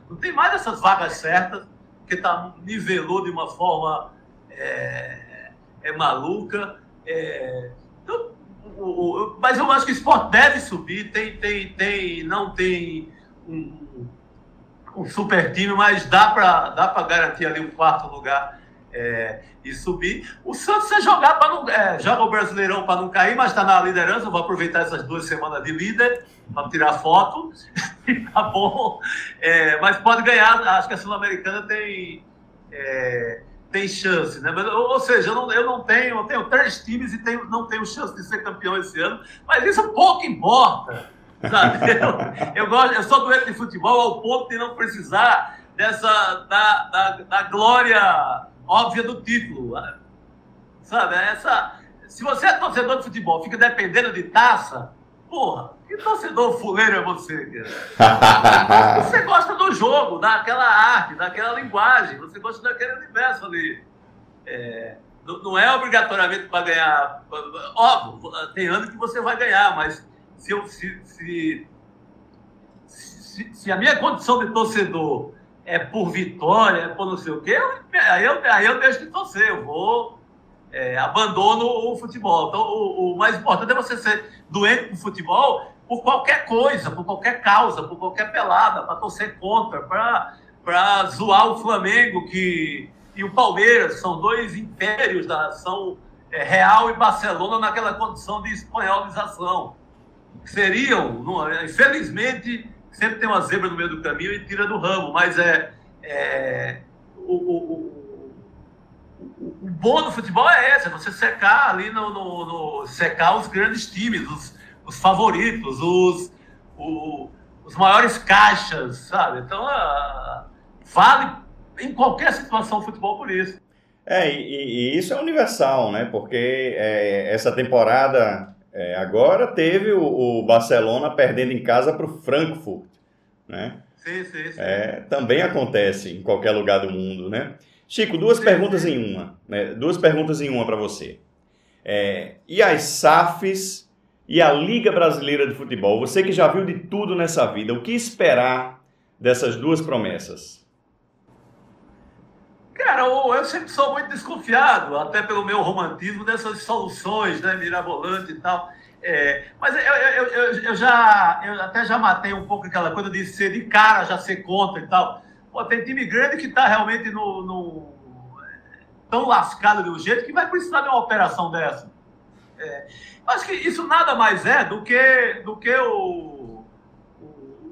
não tem mais essas vagas certas porque tá, nivelou de uma forma é, é maluca. É, então, mas eu acho que o esporte deve subir, tem, tem, tem, não tem um, um super time, mas dá para dá garantir ali um quarto lugar é, e subir. O Santos é jogar para não. É, joga o Brasileirão para não cair, mas está na liderança. vou aproveitar essas duas semanas de líder para tirar foto. [laughs] tá bom. É, mas pode ganhar. Acho que a Sul-Americana tem. É, tem chance, né? Mas, ou, seja, eu não, eu não tenho, eu tenho três times e tenho, não tenho chance de ser campeão esse ano, mas isso pouco importa. Sabe? [laughs] Eu, eu, gosto, eu sou doente de futebol ao ponto de não precisar dessa da, da, da glória óbvia do título. Sabe? Essa, se você é torcedor de futebol, fica dependendo de taça, porra, que torcedor fuleiro é você, cara? [laughs] você gosta do jogo, daquela arte, daquela linguagem, você gosta daquele universo ali. É, não é obrigatoriamente para ganhar. Óbvio, tem ano que você vai ganhar, mas se, eu, se, se, se, se a minha condição de torcedor é por vitória, é por não sei o quê, aí eu, aí eu deixo de torcer, eu vou, é, abandono o futebol. Então, o, o, mais importante é você ser doente com futebol por qualquer coisa, por qualquer causa, por qualquer pelada, para torcer contra, para zoar o Flamengo que, e o Palmeiras, são dois impérios da ação é, Real e Barcelona naquela condição de espanholização. Seriam, infelizmente, sempre tem uma zebra no meio do caminho e tira do ramo, mas é, é o, o, o, o, bom do futebol é esse, é você secar ali no, no, no secar os grandes times, os, os favoritos, os, o, os maiores caixas, sabe? Então, a, vale em qualquer situação o futebol por isso. É, e, e, isso é universal, né? Porque é, essa temporada é, agora teve o, o, Barcelona perdendo em casa para o Frankfurt, né? Sim, sim, sim. É, também acontece em qualquer lugar do mundo, né? Chico, duas sim, perguntas sim. em uma. Né? Duas perguntas em uma para você. É, e as SAFs e a Liga Brasileira de Futebol? Você que já viu de tudo nessa vida, o que esperar dessas duas promessas? Cara, eu sempre sou muito desconfiado, até pelo meu romantismo, dessas soluções, né, mirabolante e tal. É, mas eu, eu, eu, eu, já, eu até já matei um pouco aquela coisa de ser de cara, já ser contra e tal. Pô, tem time grande que está realmente no, no, tão lascado de um jeito que vai precisar de uma operação dessa. É, acho que isso nada mais é do que, do que o, o,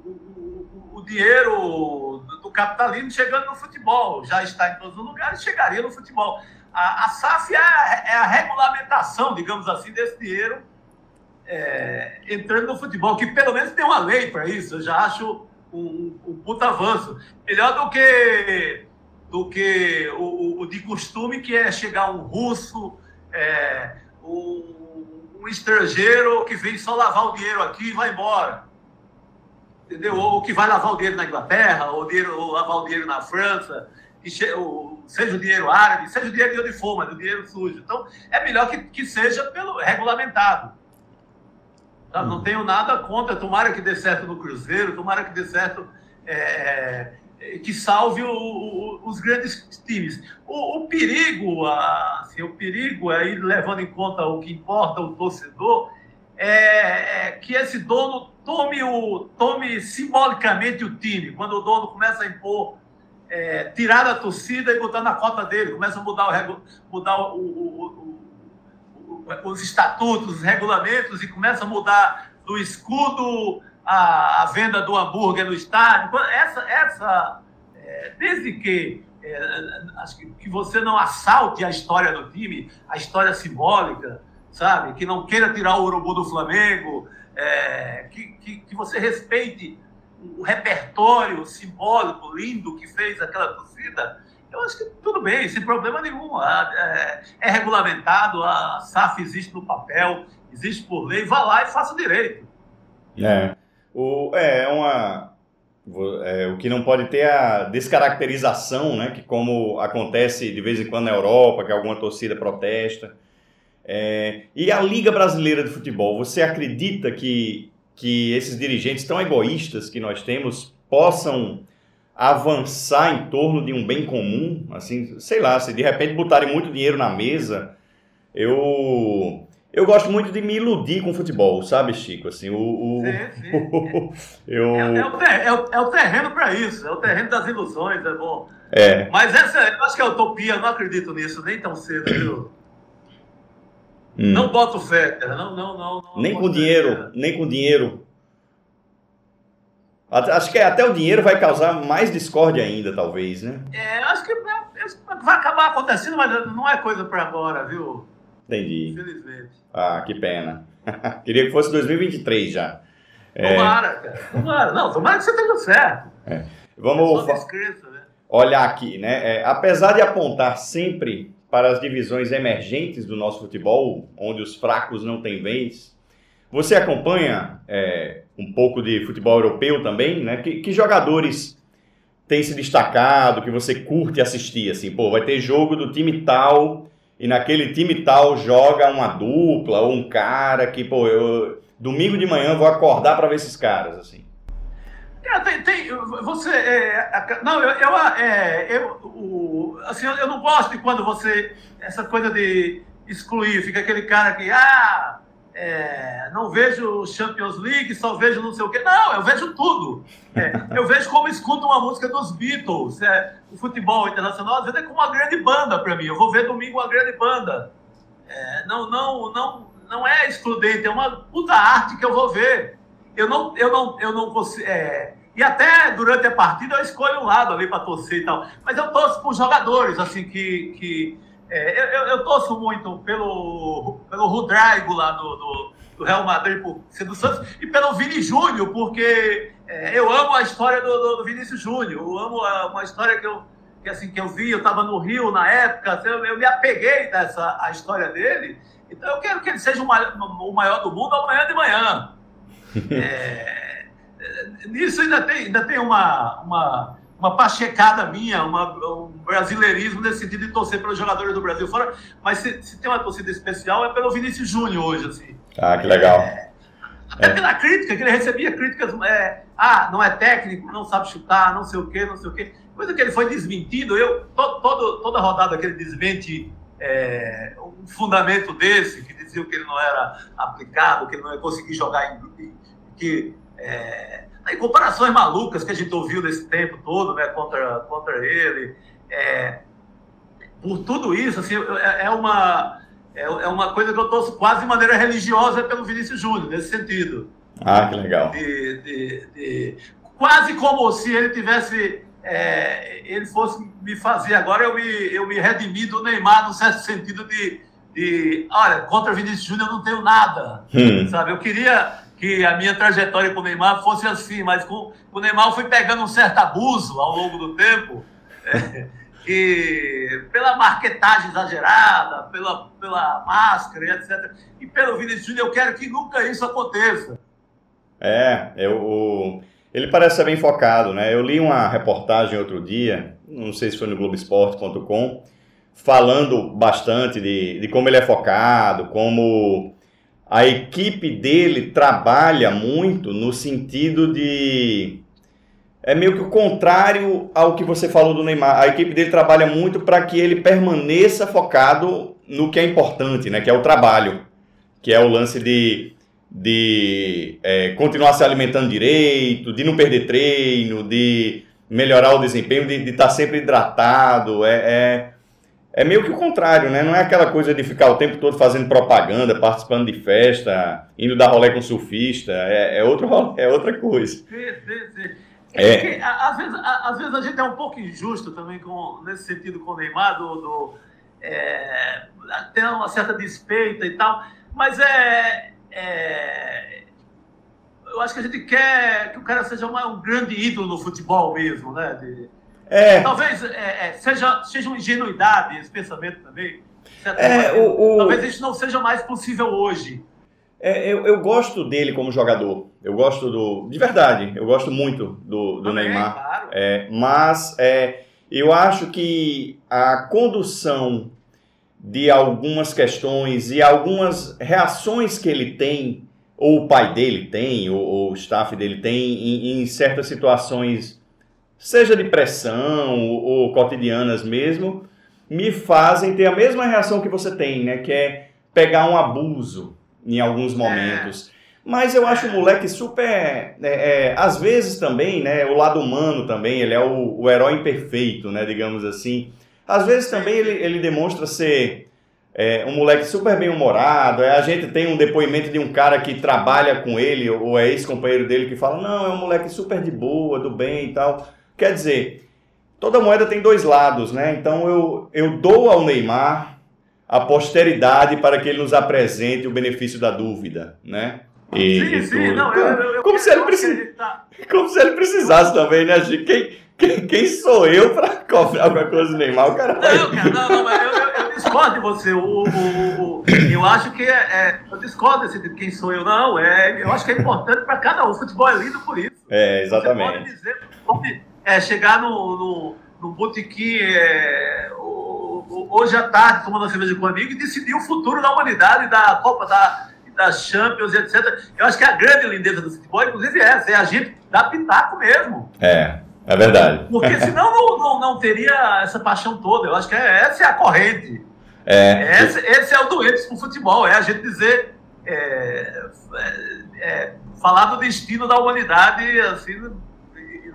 o, o dinheiro do capitalismo chegando no futebol. Já está em todos os lugares, chegaria no futebol. A, a SAF é a, é a regulamentação, digamos assim, desse dinheiro é, entrando no futebol, que pelo menos tem uma lei para isso. Eu já acho um, um puta avanço. Melhor do que, do que o, o, de costume, que é chegar um russo, é, um, um, estrangeiro que vem só lavar o dinheiro aqui e vai embora. Entendeu? Ou que vai lavar o dinheiro na Inglaterra, ou, dinheiro, ou lavar o dinheiro na França, que che, ou, seja o dinheiro árabe, seja o dinheiro de onde for, mas o dinheiro sujo. Então, é melhor que, que seja pelo regulamentado. Tá? Não tenho nada contra, tomara que dê certo no Cruzeiro, tomara que dê certo, é, é, que salve o, o, os grandes times. O, o perigo, assim, o perigo aí, levando em conta o que importa o torcedor, é, é que esse dono tome, o, tome simbolicamente o time. Quando o dono começa a impor, é, tirar da torcida e botar na cota dele, começa a mudar o, mudar o os estatutos, os regulamentos e começa a mudar do escudo a, a venda do hambúrguer no estádio. Essa, essa é, desde que é, acho que, que você não assalte a história do time, a história simbólica, sabe? Que não queira tirar o urubu do Flamengo, é, que, que, que, você respeite o repertório simbólico lindo que fez aquela torcida, eu acho que tudo bem, sem problema nenhum. É, é, regulamentado, a SAF existe no papel, existe por lei, vá lá e faça direito. É, o, é, é uma. É, o que não pode ter é a descaracterização, né? Que como acontece de vez em quando na Europa, que alguma torcida protesta. É, e a Liga Brasileira de Futebol, você acredita que, que esses dirigentes tão egoístas que nós temos possam avançar em torno de um bem comum, assim, sei lá, se de repente botarem muito dinheiro na mesa, eu eu gosto muito de me iludir com futebol, sabe, Chico? Assim, o, o, sim, sim. [laughs] eu... É, é, o ter, é, o, é, o terreno para isso, é o terreno das ilusões, é bom. É. Mas essa, eu acho que é utopia, não acredito nisso nem tão cedo, viu? Hum. Não boto fé, não, não, não. não nem com dinheiro, nem com dinheiro Acho que até o dinheiro vai causar mais discórdia ainda, talvez, né? É, acho que vai acabar acontecendo, mas não é coisa para agora, viu? Entendi. Infelizmente. Ah, que pena. [laughs] Queria que fosse 2023 já. É. Tomara, cara. Tomara. Não, tomara que você esteja certo. É. Vamos é né? olhar aqui, né? É, apesar de apontar sempre para as divisões emergentes do nosso futebol, onde os fracos não têm vez, você acompanha é, um pouco de futebol europeu também, né? Que, que, jogadores têm se destacado, que você curte assistir, assim, pô, vai ter jogo do time tal e naquele time tal joga uma dupla ou um cara que, pô, eu domingo de manhã vou acordar para ver esses caras, assim. É, tem, tem, você, é, não, eu, eu, é, eu, o, assim, eu não gosto de quando você, essa coisa de excluir, fica aquele cara que, ah, é, não vejo Champions League, só vejo não sei o quê. Não, eu vejo tudo. É, eu vejo como escuto uma música dos Beatles. É, o futebol internacional, às vezes, é como uma grande banda para mim. Eu vou ver domingo uma grande banda. É, não, não, não, não é excludente, é uma puta arte que eu vou ver. Eu não, eu não, eu não consigo. É, e até durante a partida eu escolho um lado ali para torcer e tal. Mas eu torço por jogadores, assim, que, que é, eu, eu, torço muito pelo, pelo Rodrigo lá do, do, do, Real Madrid, por ser do Santos, e pelo Vini Júnior, porque é, eu amo a história do, do Vinícius Júnior. Eu amo a, uma história que eu, que, assim, que eu vi, eu estava no Rio na época, assim, eu, eu, me apeguei dessa a história dele. Então eu quero que ele seja o maior, o maior do mundo amanhã de manhã. [laughs] É, nisso ainda tem, ainda tem uma, uma uma pachecada minha, uma, um brasileirismo nesse sentido de torcer pelos jogadores do Brasil fora. Mas se, se tem uma torcida especial é pelo Vinícius Júnior hoje, assim. Ah, que legal. É, até pela crítica, que ele recebia críticas, é, ah, não é técnico, não sabe chutar, não sei o quê, não sei o quê. coisa que ele foi desmentido. Eu, todo, todo toda rodada que ele desmente é, um fundamento desse, que dizia que ele não era aplicado, que ele não ia conseguir jogar em. Que, é, em comparações malucas que a gente ouviu nesse tempo todo né, contra, contra ele. É, por tudo isso, assim, é, é uma, é, é, uma coisa que eu torço quase de maneira religiosa pelo Vinícius Júnior, nesse sentido. Ah, que legal. De, de, de, quase como se ele tivesse. É, ele fosse me fazer agora eu me, eu me redimir do Neymar, no certo sentido de, de olha, contra Vinícius Júnior eu não tenho nada. Hum. Sabe? Eu queria que a minha trajetória com o Neymar fosse assim, mas com, com o Neymar eu fui pegando um certo abuso ao longo do tempo. É, pela marketagem exagerada, pela, pela máscara etc. E pelo Vinícius Júnior, eu quero que nunca isso aconteça. É, eu, ele parece ser bem focado, né? Eu li uma reportagem outro dia, não sei se foi no Globoesporte.com, falando bastante de, de como ele é focado, como a equipe dele trabalha muito no sentido de é meio que o contrário ao que você falou do Neymar. A equipe dele trabalha muito para que ele permaneça focado no que é importante, né? Que é o trabalho, que é o lance de, de é, continuar se alimentando direito, de não perder treino, de melhorar o desempenho, de estar tá sempre hidratado. É, é, é, meio que o contrário, né? Não é aquela coisa de ficar o tempo todo fazendo propaganda, participando de festa, indo dar rolê com surfista. É, é, outro, é outra coisa. Sim, sim, sim. É. é às, vezes, às vezes a gente é um pouco injusto também com, nesse sentido com o Neymar, do, do é, tem uma certa despeita e tal, mas é, é, eu acho que a gente quer que o cara seja uma, um grande ídolo no futebol mesmo, né? De, é. Talvez é, é, seja, seja uma ingenuidade esse pensamento também. É, o, o... Talvez isso não seja mais possível hoje. É, eu, eu, gosto dele como jogador. Eu gosto do. De verdade, eu gosto muito do, do Neymar. Claro. É, mas é, eu acho que a condução de algumas questões e algumas reações que ele tem, ou o pai dele tem, ou, ou o staff dele tem, em, em, certas situações, seja de pressão ou, ou cotidianas mesmo, me fazem ter a mesma reação que você tem, né? Que é pegar um abuso em alguns momentos. É. Mas eu acho o moleque super. É, é, às vezes também, né? O lado humano também, ele é o, o herói imperfeito, né? Digamos assim. Às vezes também ele, ele demonstra ser é, um moleque super bem humorado. É, a gente tem um depoimento de um cara que trabalha com ele, ou é ex-companheiro dele, que fala: não, é um moleque super de boa, do bem e tal. Quer dizer, toda moeda tem dois lados, né? Então eu, eu dou ao Neymar a posteridade para que ele nos apresente o benefício da dúvida, né? E, sim, e sim, não, como, eu, eu, como, se ele precis... Tá... como se ele precisasse também, né, Chico? Quem, quem, quem sou eu para cobrar alguma coisa do Neymar? O cara não, cara, não, não, mas eu, eu, eu discordo de você. O, o, o, eu acho que é, é, Eu discordo desse de quem sou eu, não. É, eu acho que é importante para cada um. O futebol é lindo por isso. É, exatamente. Você pode dizer, pode é, chegar no, no, no botequim. É, hoje à tarde, tomando uma cerveja com um amigo, e decidir o futuro da humanidade, da Copa da, da Champions, etc. Eu acho que a grande lindeza do futebol, inclusive, é essa, é a gente dar pitaco mesmo. É, é verdade. Porque [laughs] senão não, não, não teria essa paixão toda. Eu acho que é, essa é a corrente. É. Esse, esse é o doente com o futebol, é a gente dizer. É, é, é, falar do destino da humanidade assim,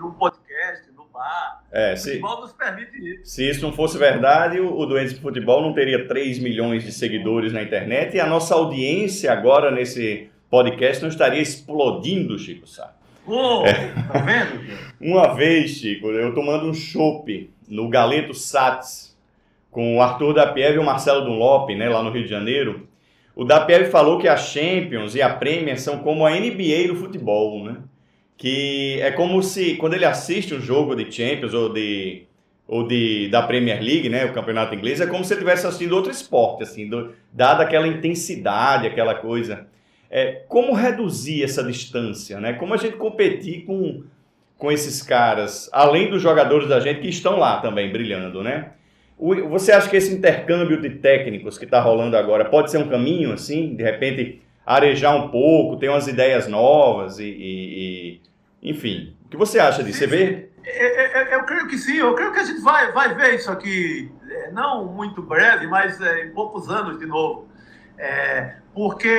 num podcast, no bar. É, se, o futebol nos permite isso. Se isso não fosse verdade, o, o Doentes de Futebol não teria 3 milhões de seguidores na internet e a nossa audiência agora nesse podcast não estaria explodindo, Chico Sá. Oh, é. Tá vendo? [laughs] Uma vez, Chico, eu tomando um chopp no Galeto Sats com o Arthur da Pieve e o Marcelo Dunlop, né, lá no Rio de Janeiro. O da Pieve falou que a Champions e a Premier são como a NBA do futebol, né? Que é como se quando ele assiste um jogo de Champions ou de ou de da Premier League, né, o campeonato inglês, é como se ele estivesse assistindo outro esporte, assim, do, dada aquela intensidade, aquela coisa. É, como reduzir essa distância, né? Como a gente competir com, com esses caras, além dos jogadores da gente que estão lá também brilhando, né? Você acha que esse intercâmbio de técnicos que está rolando agora pode ser um caminho, assim, de repente arejar um pouco, ter umas ideias novas e, e, e enfim, o que você aça disso? Você vê? É, é, eu creio que sim, eu creio que a gente vai, vai ver isso aqui, não muito breve, mas em poucos anos de novo. É, porque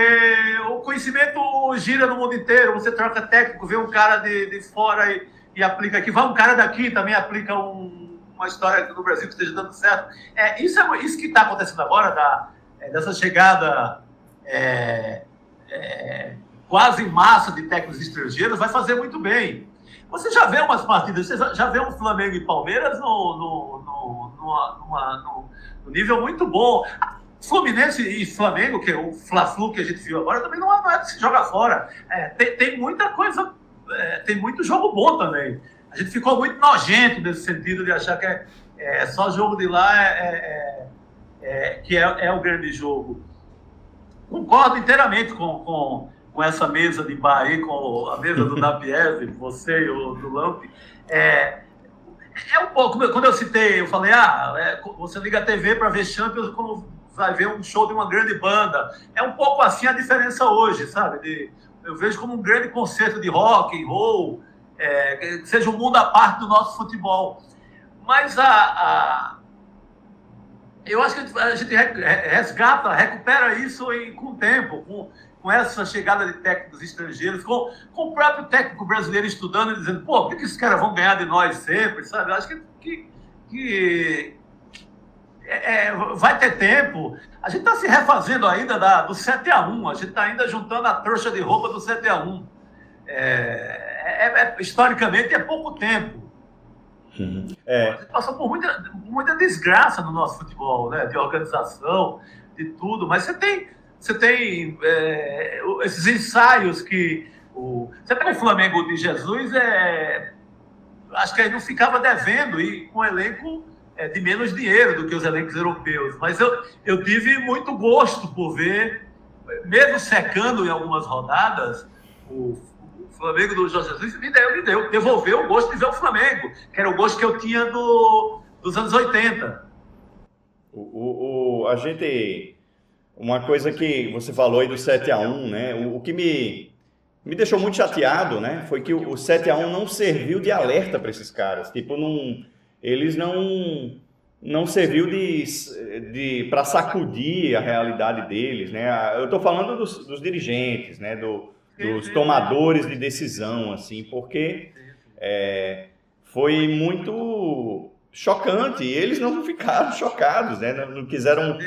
o conhecimento gira no mundo inteiro. Você troca técnico, vê um cara de, de fora e, e aplica aqui, vai um cara daqui também aplica um, uma história no Brasil que esteja dando certo. É, isso, é, isso que está acontecendo agora, da, é, dessa chegada é, é, quase massa de técnicos estrangeiros, vai fazer muito bem. Você já vê umas partidas, você já vê um Flamengo e Palmeiras no, no, no, no, no, no nível muito bom. Fluminense e Flamengo, que é o Fla-Flu que a gente viu agora, também não é, não é de se jogar fora. É, tem, tem, muita coisa, é, tem muito jogo bom também. A gente ficou muito nojento nesse sentido de achar que é, é só jogo de lá é, é, é, que é, o grande jogo. Concordo inteiramente com, com, com essa mesa de bar aí, com a mesa do [laughs] Napiev, você e o do Lamp. É, é um pouco, quando eu citei, eu falei, ah, você liga a TV para ver Champions como vai ver um show de uma grande banda. É um pouco assim a diferença hoje, sabe? De, eu vejo como um grande concerto de rock and roll, é, seja um mundo à parte do nosso futebol. Mas a, a eu acho que a gente resgata, recupera isso em, com o tempo, com, com essa chegada de técnicos estrangeiros, com, com o próprio técnico brasileiro estudando e dizendo, pô, por que, que esses caras vão ganhar de nós sempre, sabe? Eu acho que, que, que é, é, vai ter tempo. A gente está se refazendo ainda da, do 7 a 1 a gente está ainda juntando a trouxa de roupa do 7 a 1 é, é, é, Historicamente é pouco tempo. Uhum. É. A gente passou por muita, muita desgraça no nosso futebol, né? de organização, de tudo, mas você tem, você tem é, esses ensaios que. O, você pega o Flamengo de Jesus, é, acho que aí não ficava devendo e com o elenco é, de menos dinheiro do que os elencos europeus. Mas eu, eu tive muito gosto por ver, mesmo secando em algumas rodadas, o, o Flamengo do Jorge Jesus me deu, me deu, devolveu o gosto de ver o Flamengo, que era o gosto que eu tinha do, dos anos 80. O, o, o, a gente. Uma coisa que você falou aí do 7 a 1 né? O, o que me, me deixou muito chateado, né? Foi que o, o 7 a 1 não serviu de alerta para esses caras. Tipo, não eles não não serviu de, de para sacudir a realidade deles, né? Eu estou falando dos, dos, dirigentes, né? Do, dos tomadores de decisão, assim, porque é, foi muito chocante. Eles não ficaram chocados, né? Não, não quiseram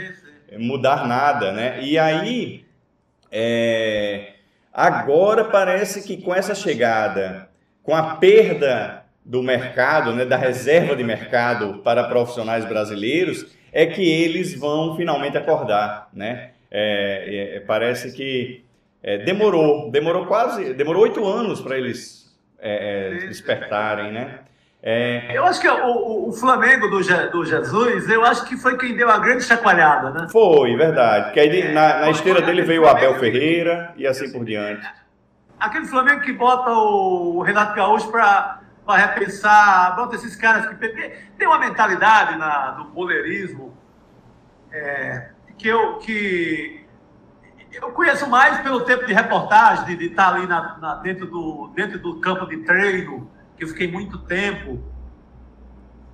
mudar nada, né? E aí, é, agora parece que com essa chegada, com a perda do mercado, né, da reserva de mercado para profissionais brasileiros, é que eles vão finalmente acordar, né? É, é, parece que é, demorou, demorou quase, demorou oito anos para eles é, é, despertarem, né? É, eu acho que o, o Flamengo do, do, Jesus, eu acho que foi quem deu a grande chacoalhada, né? Foi, verdade. Porque aí na, na esteira dele veio o Abel Ferreira e assim por diante. Aquele Flamengo que bota o Renato Gaúcho para repensar, bota esses caras que tem uma mentalidade na, no boleirismo é, que eu que eu conheço mais pelo tempo de reportagem, de, estar ali na, na, dentro, do, dentro do campo de treino, que eu fiquei muito tempo,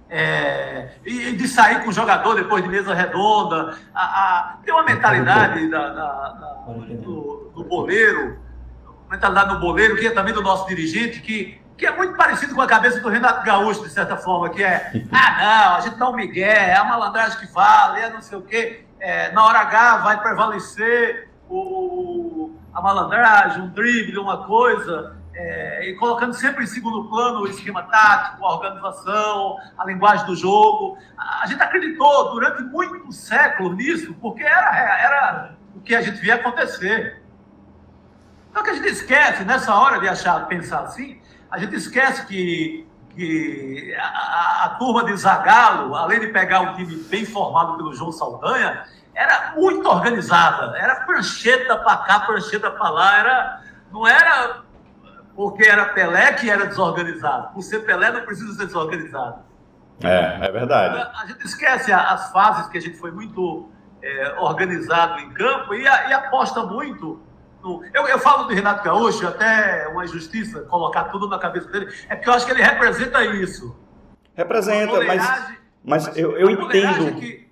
é, e, de sair com o jogador depois de mesa redonda. A, a, tem uma mentalidade da, da, da, do, do boleiro, mentalidade do boleiro, que é também do nosso dirigente, que que é muito parecido com a cabeça do Renato Gaúcho, de certa forma, que é, [laughs] ah, não, a gente dá um migué, é a malandragem que vale, é não sei o quê, é, na hora H vai prevalecer o, a malandragem, um drible, uma coisa, é, e colocando sempre em segundo plano o esquema tático, a organização, a linguagem do jogo. A gente acreditou durante muito século nisso, porque era, era o que a gente via acontecer. Só que a gente esquece, nessa hora de achar, pensar assim, a gente esquece que, que a, a, turma de Zagallo, além de pegar um time bem formado pelo João Saldanha, era muito organizada. Era prancheta para cá, prancheta para lá. Era, não era porque era Pelé que era desorganizado. Por ser Pelé não precisa ser desorganizado. É, é verdade. A, a gente esquece as fases que a gente foi muito é, organizado em campo e, e aposta muito no... Eu, eu falo do Renato Gaúcho, até uma injustiça colocar tudo na cabeça dele, é porque eu acho que ele representa isso. Representa, mas, mas eu, eu entendo. Que,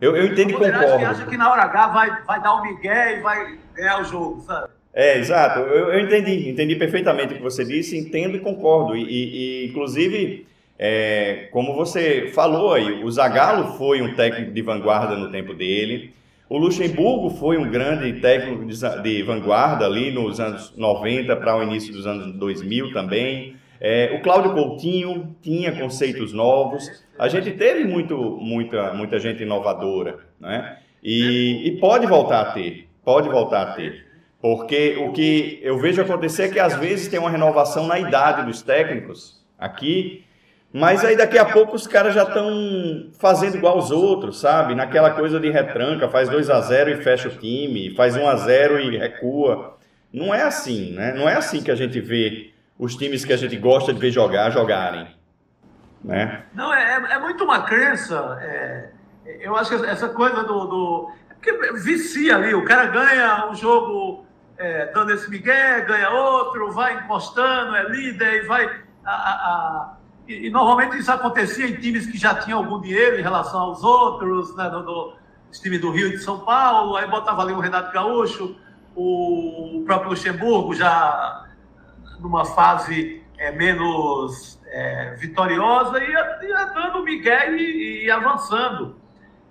eu, eu entendo e concordo. que acha que na hora H vai, vai dar o um migué e vai ganhar o jogo, sabe? É, exato. Eu, eu entendi, entendi perfeitamente o que você disse, entendo e concordo. E, e, e inclusive, é, como você falou aí, o Zagallo foi um técnico de vanguarda no tempo dele. O Luxemburgo foi um grande técnico de, de vanguarda ali nos anos 90 para o início dos anos 2000 também. É, o Cláudio Coutinho tinha conceitos novos. A gente teve muito, muita, muita gente inovadora, né? E, e pode voltar a ter, pode voltar a ter. Porque o que eu vejo acontecer é que às vezes tem uma renovação na idade dos técnicos aqui, mas aí daqui a pouco os caras já estão fazendo igual os outros, sabe? Naquela coisa de retranca, faz 2 a 0 e fecha o time, faz 1 a 0 e recua. Não é assim, né? Não é assim que a gente vê os times que a gente gosta de ver jogar jogarem, né? Não, é, é muito uma crença. É, eu acho que essa coisa do, do é porque vicia ali, o cara ganha um jogo é, dando esse migué, ganha outro, vai encostando, é líder e vai. A, a, a, e, e, normalmente isso acontecia em times que já tinham algum dinheiro em relação aos outros, né, no, time do Rio de São Paulo, aí botava ali o Renato Gaúcho, o, o próprio Luxemburgo já numa fase é, menos é, vitoriosa, ia, ia dando migué e, e avançando.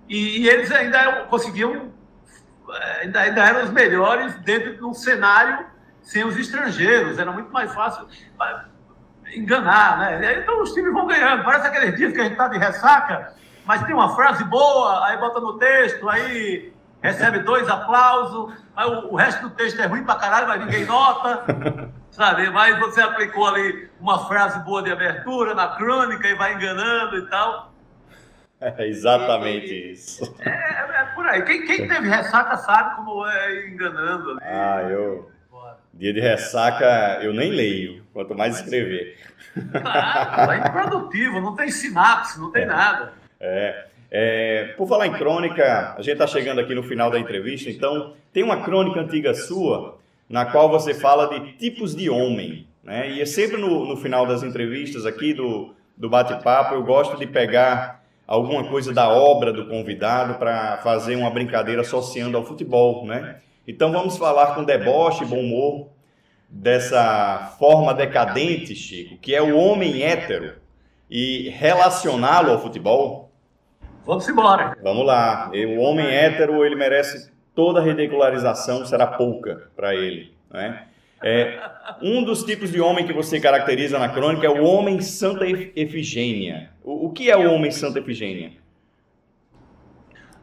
E, e, eles ainda conseguiam ainda, ainda eram os melhores dentro de um cenário sem os estrangeiros. Era muito mais fácil enganar, né? Então os times vão ganhando. Parece aqueles dias que a gente está de ressaca, mas tem uma frase boa, aí bota no texto, aí recebe dois aplausos, aí o, o resto do texto é ruim pra caralho, mas ninguém nota, sabe? Mas você aplicou ali uma frase boa de abertura na crônica e vai enganando e tal. É exatamente e, isso. É, é, por aí. Quem, quem, teve ressaca sabe como é enganando ali. Ah, eu. Dia de ressaca eu nem leio, quanto mais escrever. Claro, é improdutivo, não tem sinapse, não tem é. nada. É. É, por falar em crônica, a gente está chegando aqui no final da entrevista, então tem uma crônica antiga sua na qual você fala de tipos de homem. Né? E é sempre no, no final das entrevistas aqui do, do bate-papo eu gosto de pegar alguma coisa da obra do convidado para fazer uma brincadeira associando ao futebol, né? Então vamos falar com deboche e bom humor dessa forma decadente, Chico, que é o homem hétero e relacioná-lo ao futebol? Vamos embora. Vamos lá. O homem hétero, ele merece toda ridicularização, será pouca para ele, né? É, um dos tipos de homem que você caracteriza na crônica é o homem Santa Efigênia. O, o que é o homem Santa Efigênia?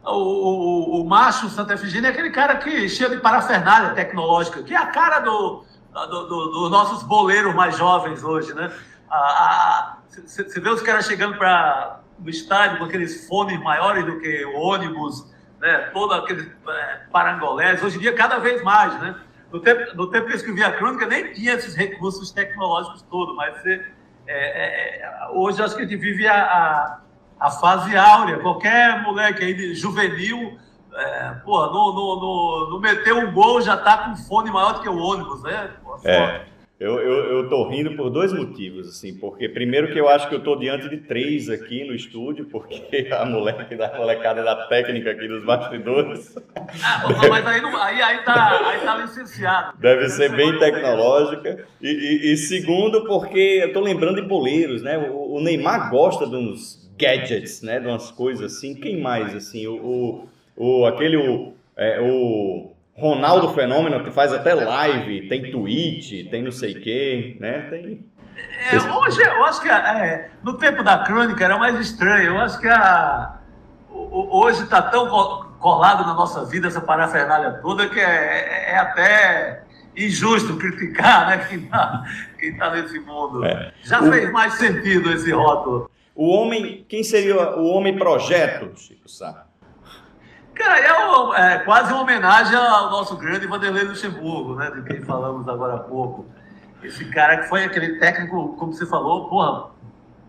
O, o, o, macho Santa Efigênia é aquele cara que cheio de parafernália tecnológica, que é a cara do, do, do, dos nossos boleiros mais jovens hoje, né? Você vê os caras chegando para o estádio com aqueles fones maiores do que o ônibus, né? Todo aqueles é, parangolés. Hoje em dia, cada vez mais, né? No tempo, no tempo que eu escrevi a crônica, nem tinha esses recursos tecnológicos todos, mas é, é, é, hoje acho que a gente vive a, a, a, fase áurea. Qualquer moleque aí de juvenil, é, no, no meter um gol já tá com fone maior do que o ônibus, né? Pô, é. Eu, eu, eu tô rindo por dois motivos, assim, porque primeiro que eu acho que eu tô diante de três aqui no estúdio, porque a moleque da molecada da técnica aqui dos bastidores. Ah, mas aí, não, aí, aí, tá, aí tá licenciado. Deve ser bem tecnológica. E, e, e, segundo, porque eu tô lembrando de boleiros, né? O, o, Neymar gosta de uns gadgets, né? De umas coisas assim. Quem mais, assim? O, o, o aquele, o, é, o Ronaldo Fenômeno, que faz até live, tem tweet, tem não sei o quê, né? Tem... É, hoje, eu acho que é, no tempo da crônica era mais estranho. Eu acho que a, hoje está tão colado na nossa vida essa parafernália toda que é, é, é até injusto criticar né, quem está tá nesse mundo. É. Já o... fez mais sentido esse rótulo. O homem, quem seria o homem projeto, Chico Sá? Cara, é, é, quase uma homenagem ao nosso grande Vanderlei Luxemburgo, né? De quem falamos agora há pouco. Esse cara que foi aquele técnico, como você falou, porra,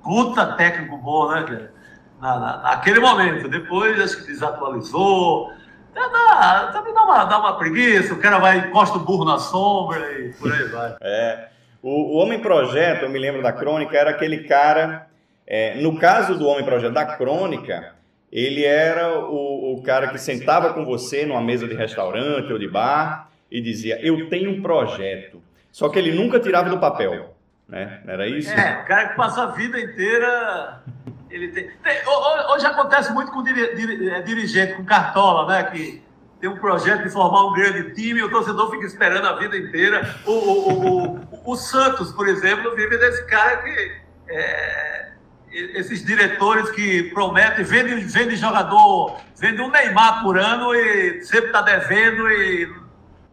puta técnico bom, né, cara? Na, na, naquele momento. Depois acho que desatualizou. Dá, também dá uma, dá uma preguiça, o cara vai, encosta o burro na sombra e por aí vai. [laughs] É. O, o Homem Projeto, eu me lembro da crônica, era aquele cara. É, no caso do Homem Projeto da crônica, ele era o, o cara que sentava com você numa mesa de restaurante ou de bar e dizia: Eu tenho um projeto. Só que ele nunca tirava do papel. Né? Era isso? É, o cara que passa a vida inteira. Ele tem, hoje acontece muito com é, dirigente, com cartola, né? Que tem um projeto de formar um grande time e o torcedor fica esperando a vida inteira. O, o, o, o Santos, por exemplo, vive desse cara que. É, esses diretores que prometem, vendem vende jogador, vende um Neymar por ano e sempre está devendo e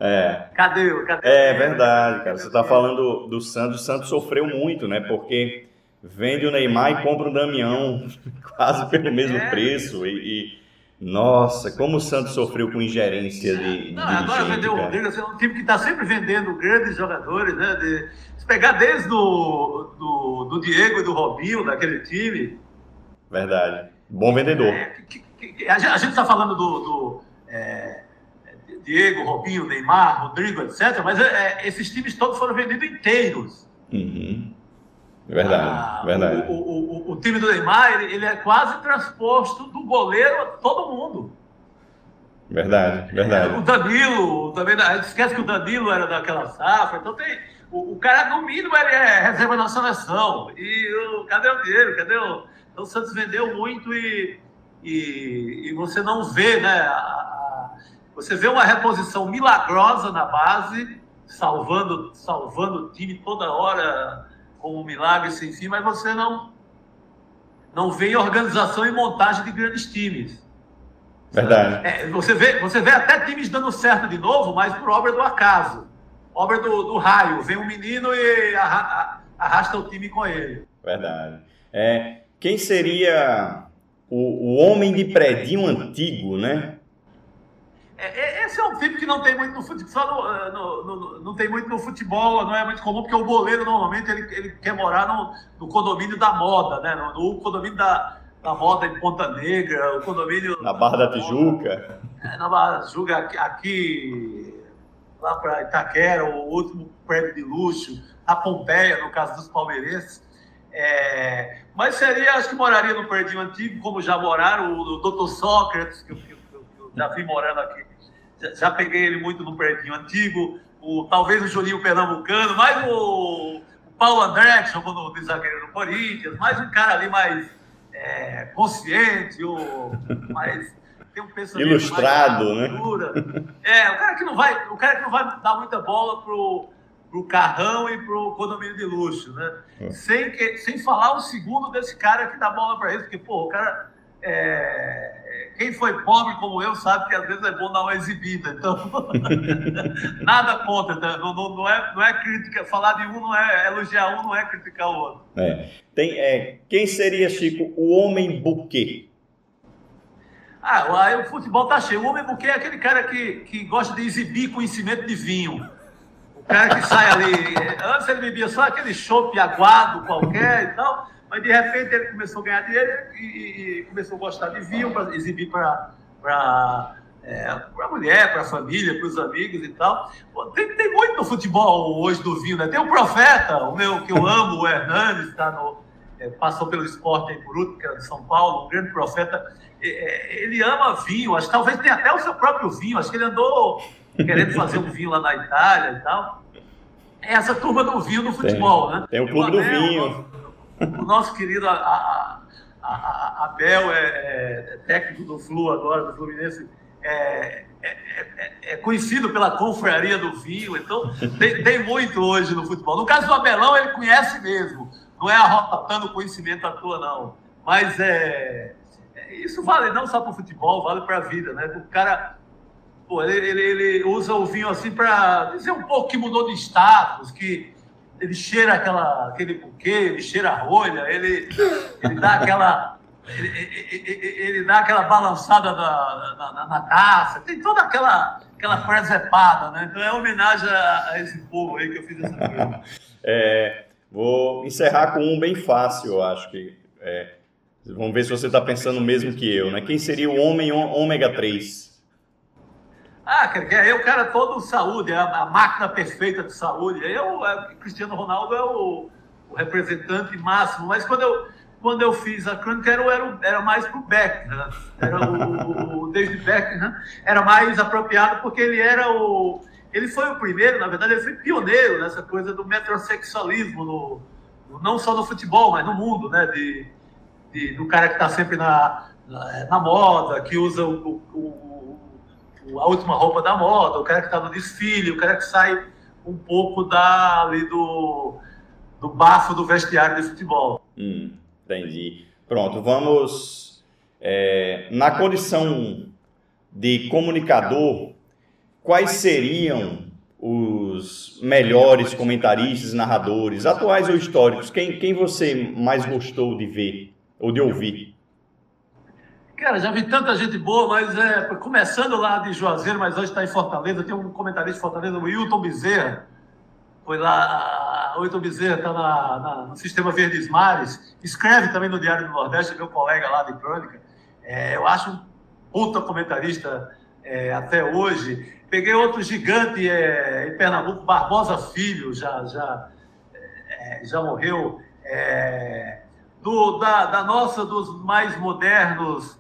é. Cadê? Cadê? É verdade, cara. Você está falando do Santos. O Santos sofreu muito, né? Porque vende o Neymar e compra o Damião [laughs] quase pelo mesmo é. preço. E, nossa, como o Santos sofreu com ingerência de. de Não, agora vendeu o Rodrigo, assim, é um time que está sempre vendendo grandes jogadores, né? De, se pegar desde do, do, do, Diego e do Robinho, daquele time. Verdade. Bom vendedor. É, que, que, que, a gente está falando do. do é, Diego, Robinho, Neymar, Rodrigo, etc. Mas é, é, esses times todos foram vendidos inteiros. Uhum. Verdade, ah, verdade. O, o, o, o, time do Neymar, ele, ele, é quase transposto do goleiro a todo mundo. Verdade, verdade. É, o Danilo, também, a gente esquece que o Danilo era daquela safra, então tem. O, cara, no mínimo, ele é reserva da seleção. E o, cadê o dinheiro? Cadê o. Então o Santos vendeu muito e, e, e você não vê, né? A, você vê uma reposição milagrosa na base, salvando, salvando o time toda hora com um milagre sem fim, mas você não não vê organização e montagem de grandes times. Verdade. É, você, vê, você vê até times dando certo de novo, mas por obra do acaso. Obra do, do raio. Vem um menino e arrasta o time com ele. Verdade. É, quem seria o, o homem de predinho antigo, né? É, é, esse é um tipo que não tem muito no futebol, eh, no, no, não tem muito no futebol, não é muito comum, porque o goleiro normalmente ele, ele quer morar no, no condomínio da moda, né? No, condomínio da, da moda em Ponta Negra, o condomínio. Na Barra da Tijuca. É, na Barra da Tijuca, aqui, aqui lá para Itaquera, o último prédio de luxo, a Pompeia, no caso dos palmeirenses. É, mas seria, acho que moraria no prédio antigo, como já moraram o, o Dr. Sócrates, que eu, que já fui morando aqui já peguei ele muito no prédio antigo, o, talvez o Julinho Pernambucano, mais o, o Paulo André, que jogou no, zagueiro do Corinthians, mais um cara ali mais é, consciente, o, mais tem um pensamento ilustrado, né? É, o cara que não vai, o cara que não vai dar muita bola pro pro carrão e pro condomínio de luxo, né? É. Sem, que, sem falar um segundo desse cara que dá bola para ele, porque, pô, o cara é, quem foi pobre como eu sabe que às vezes é bom dar uma exibida. Então, [laughs] nada contra. Né? Não, não, não, é, não é crítica. Falar de um não é elogiar um, não é criticar o outro. É. Tem, é, quem seria, Chico, o homem buquê? Ah, aí o futebol tá cheio. O homem buquê é aquele cara que, que gosta de exibir conhecimento de vinho. O cara que sai ali. Antes ele bebia só aquele chopp aguado qualquer e tal. Mas de repente ele começou a ganhar dinheiro e, e começou a gostar de vinho para exibir para é, a mulher, para a família, para os amigos e tal. Tem, tem, muito no futebol hoje do vinho, né? Tem o Profeta, o meu que eu amo, o Hernandes, está no, é, passou pelo esporte em Bruto, que era de São Paulo, um grande profeta. É, ele ama vinho, acho que talvez tenha até o seu próprio vinho, acho que ele andou querendo fazer um vinho lá na Itália e tal. É essa turma do vinho no futebol, tem, né? Tem o clube do vinho o nosso querido a, a, a, Abel é, é, técnico do Flu agora, do Fluminense, é, é, é, é, conhecido pela confraria do vinho, então tem, tem, muito hoje no futebol. No caso do Abelão, ele conhece mesmo, não é arrotando conhecimento à toa, não. Mas é, é isso vale não só para o futebol, vale para a vida, né? O cara, pô, ele, ele, ele usa o vinho assim para dizer um pouco que mudou de status, que ele cheira aquela, aquele buquê, ele cheira a rolha, ele, ele dá aquela. Ele, ele, ele dá aquela balançada na, na, na, taça, tem toda aquela, aquela presepada, né? Então é homenagem a, a, esse povo aí que eu fiz essa pergunta. [laughs] é, vou encerrar com um bem fácil, eu acho que. É, vamos ver se você está pensando o mesmo que eu, né? Quem seria o homem ômega 3? Ah, é o cara todo saúde, é a, máquina perfeita de saúde. Eu, é, Cristiano Ronaldo é o, o, representante máximo, mas quando eu, quando eu fiz a crônica era, era, era mais para o Beckham, era o, o David Beckham, era mais apropriado porque ele era o ele foi o primeiro, na verdade, ele foi pioneiro nessa coisa do metrosexualismo, no, não só no futebol, mas no mundo, né? De, de do cara que está sempre na, na, na, moda, que usa o, o, a última roupa da moda, o cara que está no desfile, o cara que sai um pouco da, ali do, do bafo do vestiário de futebol. Hum, entendi. Pronto, vamos. É, na condição de comunicador, quais seriam os melhores comentaristas, narradores, atuais ou históricos? Quem, quem você mais gostou de ver ou de ouvir? Cara, já vi tanta gente boa, mas é, começando lá de Juazeiro, mas hoje está em Fortaleza, tem um comentarista de Fortaleza, o Wilton Bezerra. Foi lá, o Wilton Bezerra está na, na, no Sistema Verdes Mares, escreve também no Diário do Nordeste, meu colega lá de crônica. É, eu acho um puta comentarista é, até hoje. Peguei outro gigante é, em Pernambuco, Barbosa Filho, já, já, é, já morreu. É, do, da, da, nossa, dos mais modernos,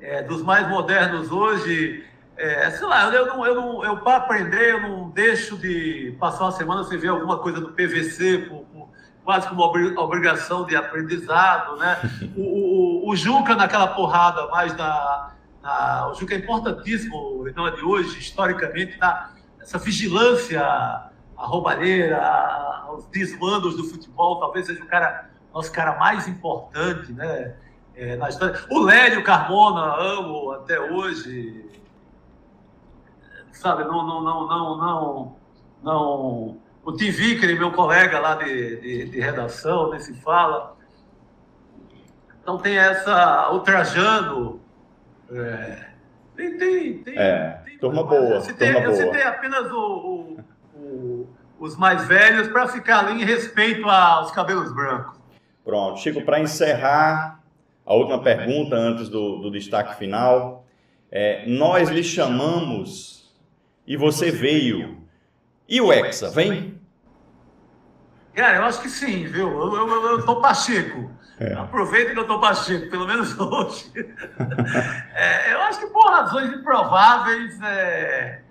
é, dos mais modernos hoje, é, sei lá, eu não, eu não, eu para aprender, eu não deixo de passar uma semana sem ver alguma coisa do PVC, por, por, quase como obrigação de aprendizado, né? [laughs] O, o, o Juca naquela porrada mais da ah, o Juca é importantíssimo, não é de hoje, historicamente, tá? essa vigilância à roubalheira, aos desmandos do futebol, talvez seja o cara, nosso cara mais importante né? É, na história. O Lélio Carmona, amo até hoje. Sabe, não, não, não, não, não, não. O Tim Vicker, meu colega lá de, de, de redação, nem se fala. Então tem essa, o Trajano, é. Tem, tem, tem. É, tem turma boa. Eu citei, turma eu citei apenas o, o, o, os mais velhos para ficar ali em respeito aos cabelos brancos. Pronto, Chico, para encerrar, a última pergunta antes do, do destaque final. É, nós lhe chamamos e você veio. E o Hexa, vem? Cara, eu acho que sim, viu? Eu, eu, eu, tô Pacheco. É. Aproveita que eu estou Pacheco, pelo menos [laughs] hoje. é, eu acho que por razões improváveis, é,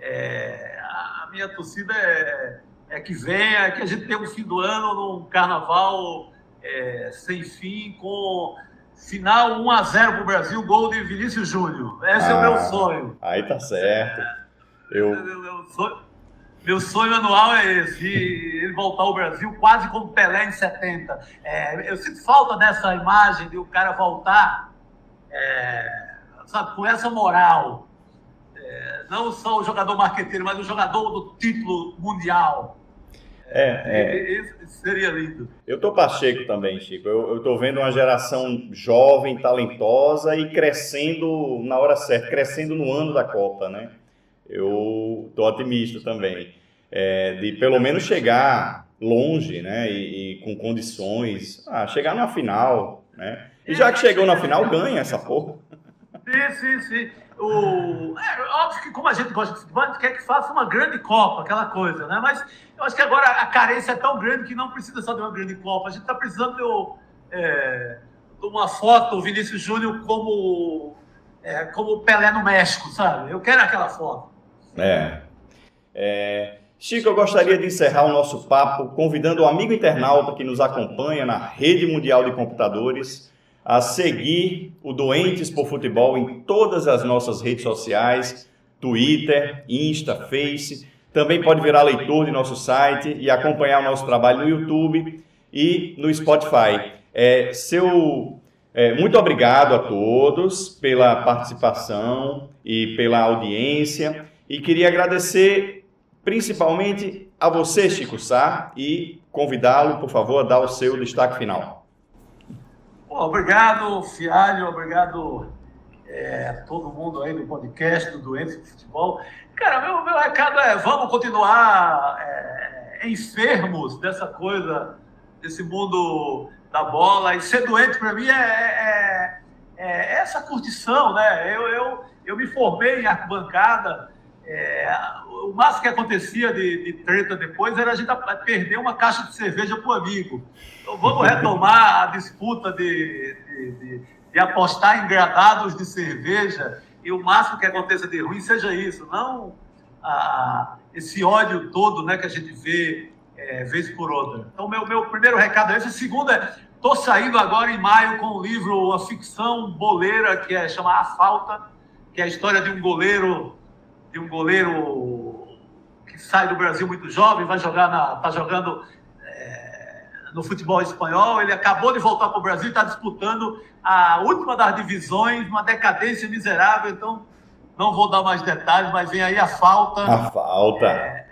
é, a minha torcida é, é, que venha, que a gente tenha um fim do ano num carnaval é, sem fim, com final 1 a 0 para o Brasil, gol de Vinícius Júnior. Esse ah, é o meu ah, sonho. Aí tá certo. Eu... eu, eu, eu meu sonho anual é esse, ele voltar ao Brasil quase como Pelé em 70. É, eu sinto falta dessa imagem de o cara voltar, é, sabe, com essa moral. É, não só o jogador marqueteiro, mas o jogador do título mundial. É, é. seria lindo. Eu tô Pacheco também, Chico. Eu, eu tô vendo uma geração jovem, talentosa e crescendo na hora certa, crescendo no ano da Copa, né? eu estou otimista também. É, de pelo menos chegar longe, né? E, e, com condições. Ah, chegar na final, né? E já que chegou na final, ganha essa porra. Sim, sim, sim. O... É, óbvio que como a gente gosta de futebol, a gente quer que faça uma grande Copa, aquela coisa, né? Mas eu acho que agora a carência é tão grande que não precisa só de uma grande Copa. A gente está precisando de, é, de, uma foto, o Vinícius Júnior como, é, como Pelé no México, sabe? Eu quero aquela foto. É. é. Chico, eu gostaria de encerrar o nosso papo convidando o amigo internauta que nos acompanha na rede mundial de computadores a seguir o Doentes por Futebol em todas as nossas redes sociais, Twitter, Insta, Face. Também pode virar leitor de nosso site e acompanhar o nosso trabalho no YouTube e no Spotify. É, seu, é, muito obrigado a todos pela participação e pela audiência. E queria agradecer principalmente a você, Chico Sá, e convidá-lo, por favor, a dar o seu destaque final. Obrigado, Fialho, obrigado é, todo mundo aí do podcast, do Doentes do Futebol. Cara, meu, meu recado é: vamos continuar é, enfermos dessa coisa, desse mundo da bola. E ser doente, para mim, é, é, é, essa curtição, né? Eu, eu, eu me formei em arquibancada, é, o máximo que acontecia de, de, treta depois era a gente perder uma caixa de cerveja para o amigo. Então vamos retomar a disputa de, de, de, apostar em gradados de cerveja e o máximo que aconteça de ruim seja isso, não a, esse ódio todo né, que a gente vê é, vez por outra. Então, meu, meu primeiro recado é esse. O segundo é, estou saindo agora em maio com um livro, uma ficção boleira, que é chamada A Falta, que é a história de um goleiro de um goleiro que sai do Brasil muito jovem, vai jogar na, tá jogando é, no futebol espanhol. Ele acabou de voltar para o Brasil, está disputando a última das divisões, uma decadência miserável. Então, não vou dar mais detalhes, mas vem aí a falta. A falta. É,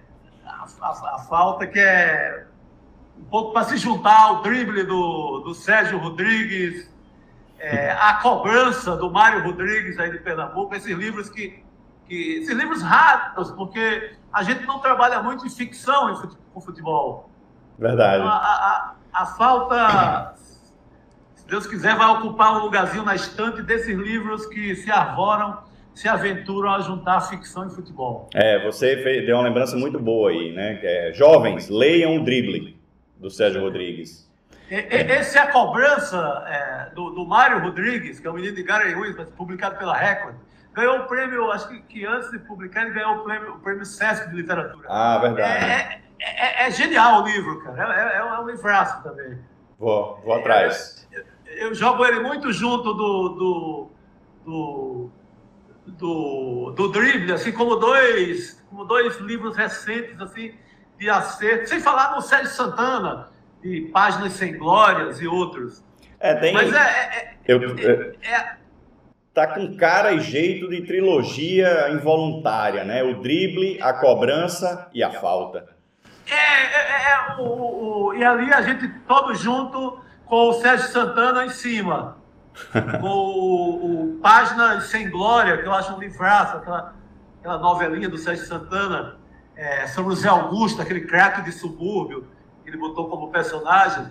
a, a, a, falta que é um pouco para se juntar ao drible do, do Sérgio Rodrigues, é, a cobrança do Mário Rodrigues aí de Pernambuco, esses livros que que esses livros raros, porque a gente não trabalha muito em ficção com futebol. Verdade. Então, a, a, a, falta, se Deus quiser, vai ocupar um lugarzinho na estante desses livros que se arvoram, se aventuram a juntar ficção e futebol. É, você fez, deu uma lembrança muito boa aí, né? É, jovens, leiam o drible do Sérgio Rodrigues. Esse é a cobrança é, do, do Mário Rodrigues, que é um menino de Ruiz, publicado pela Record ganhou o prêmio, acho que, que, antes de publicar, ele ganhou o prêmio, o prêmio Sesc de Literatura. Ah, verdade. É, é, é, é genial o livro, cara. É, é, é um livraço também. Vou, vou atrás. eu jogo ele muito junto do, do, do, do, do Drible, assim, como dois, como dois livros recentes, assim, de acerto. Sem falar no Sérgio Santana, de Páginas Sem Glórias e outros. É, tem... Mas é, é, eu, é, tá com cara e jeito de trilogia involuntária, né? O drible, a cobrança e a falta. É, é, é, é o, o, e ali a gente todo junto com o Sérgio Santana em cima. [laughs] com o, o Página Sem Glória, que eu acho um livraço, aquela, aquela novelinha do Sérgio Santana, é, sobre o Zé Augusto, aquele craque de subúrbio, que ele botou como personagem.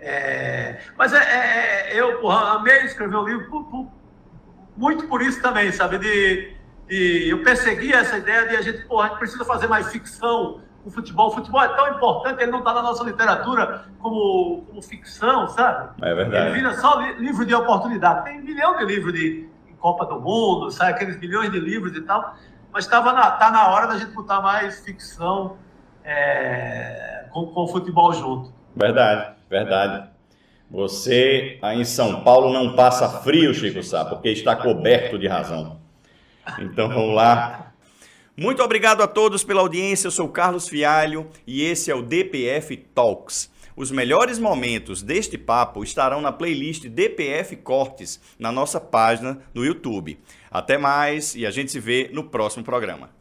É, mas é, é, é eu porra, amei escrever o livro por, por, muito por isso também, sabe? De, de, eu persegui essa ideia de a gente, porra, a gente precisa fazer mais ficção com futebol. O futebol é tão importante, ele não está na nossa literatura como, como ficção, sabe? É verdade. Ele vira só livro de oportunidade. Tem um milhão de livros de, de Copa do Mundo, sabe? Aqueles milhões de livros e tal. Mas estava na, tá na hora da gente botar mais ficção é, com, com o futebol junto. Verdade, verdade. Você aí em São Paulo não passa frio, Chico Sá, porque está coberto de razão. Então vamos lá. Muito obrigado a todos pela audiência. Eu sou Carlos Fialho e esse é o DPF Talks. Os melhores momentos deste papo estarão na playlist DPF Cortes na nossa página no YouTube. Até mais e a gente se vê no próximo programa.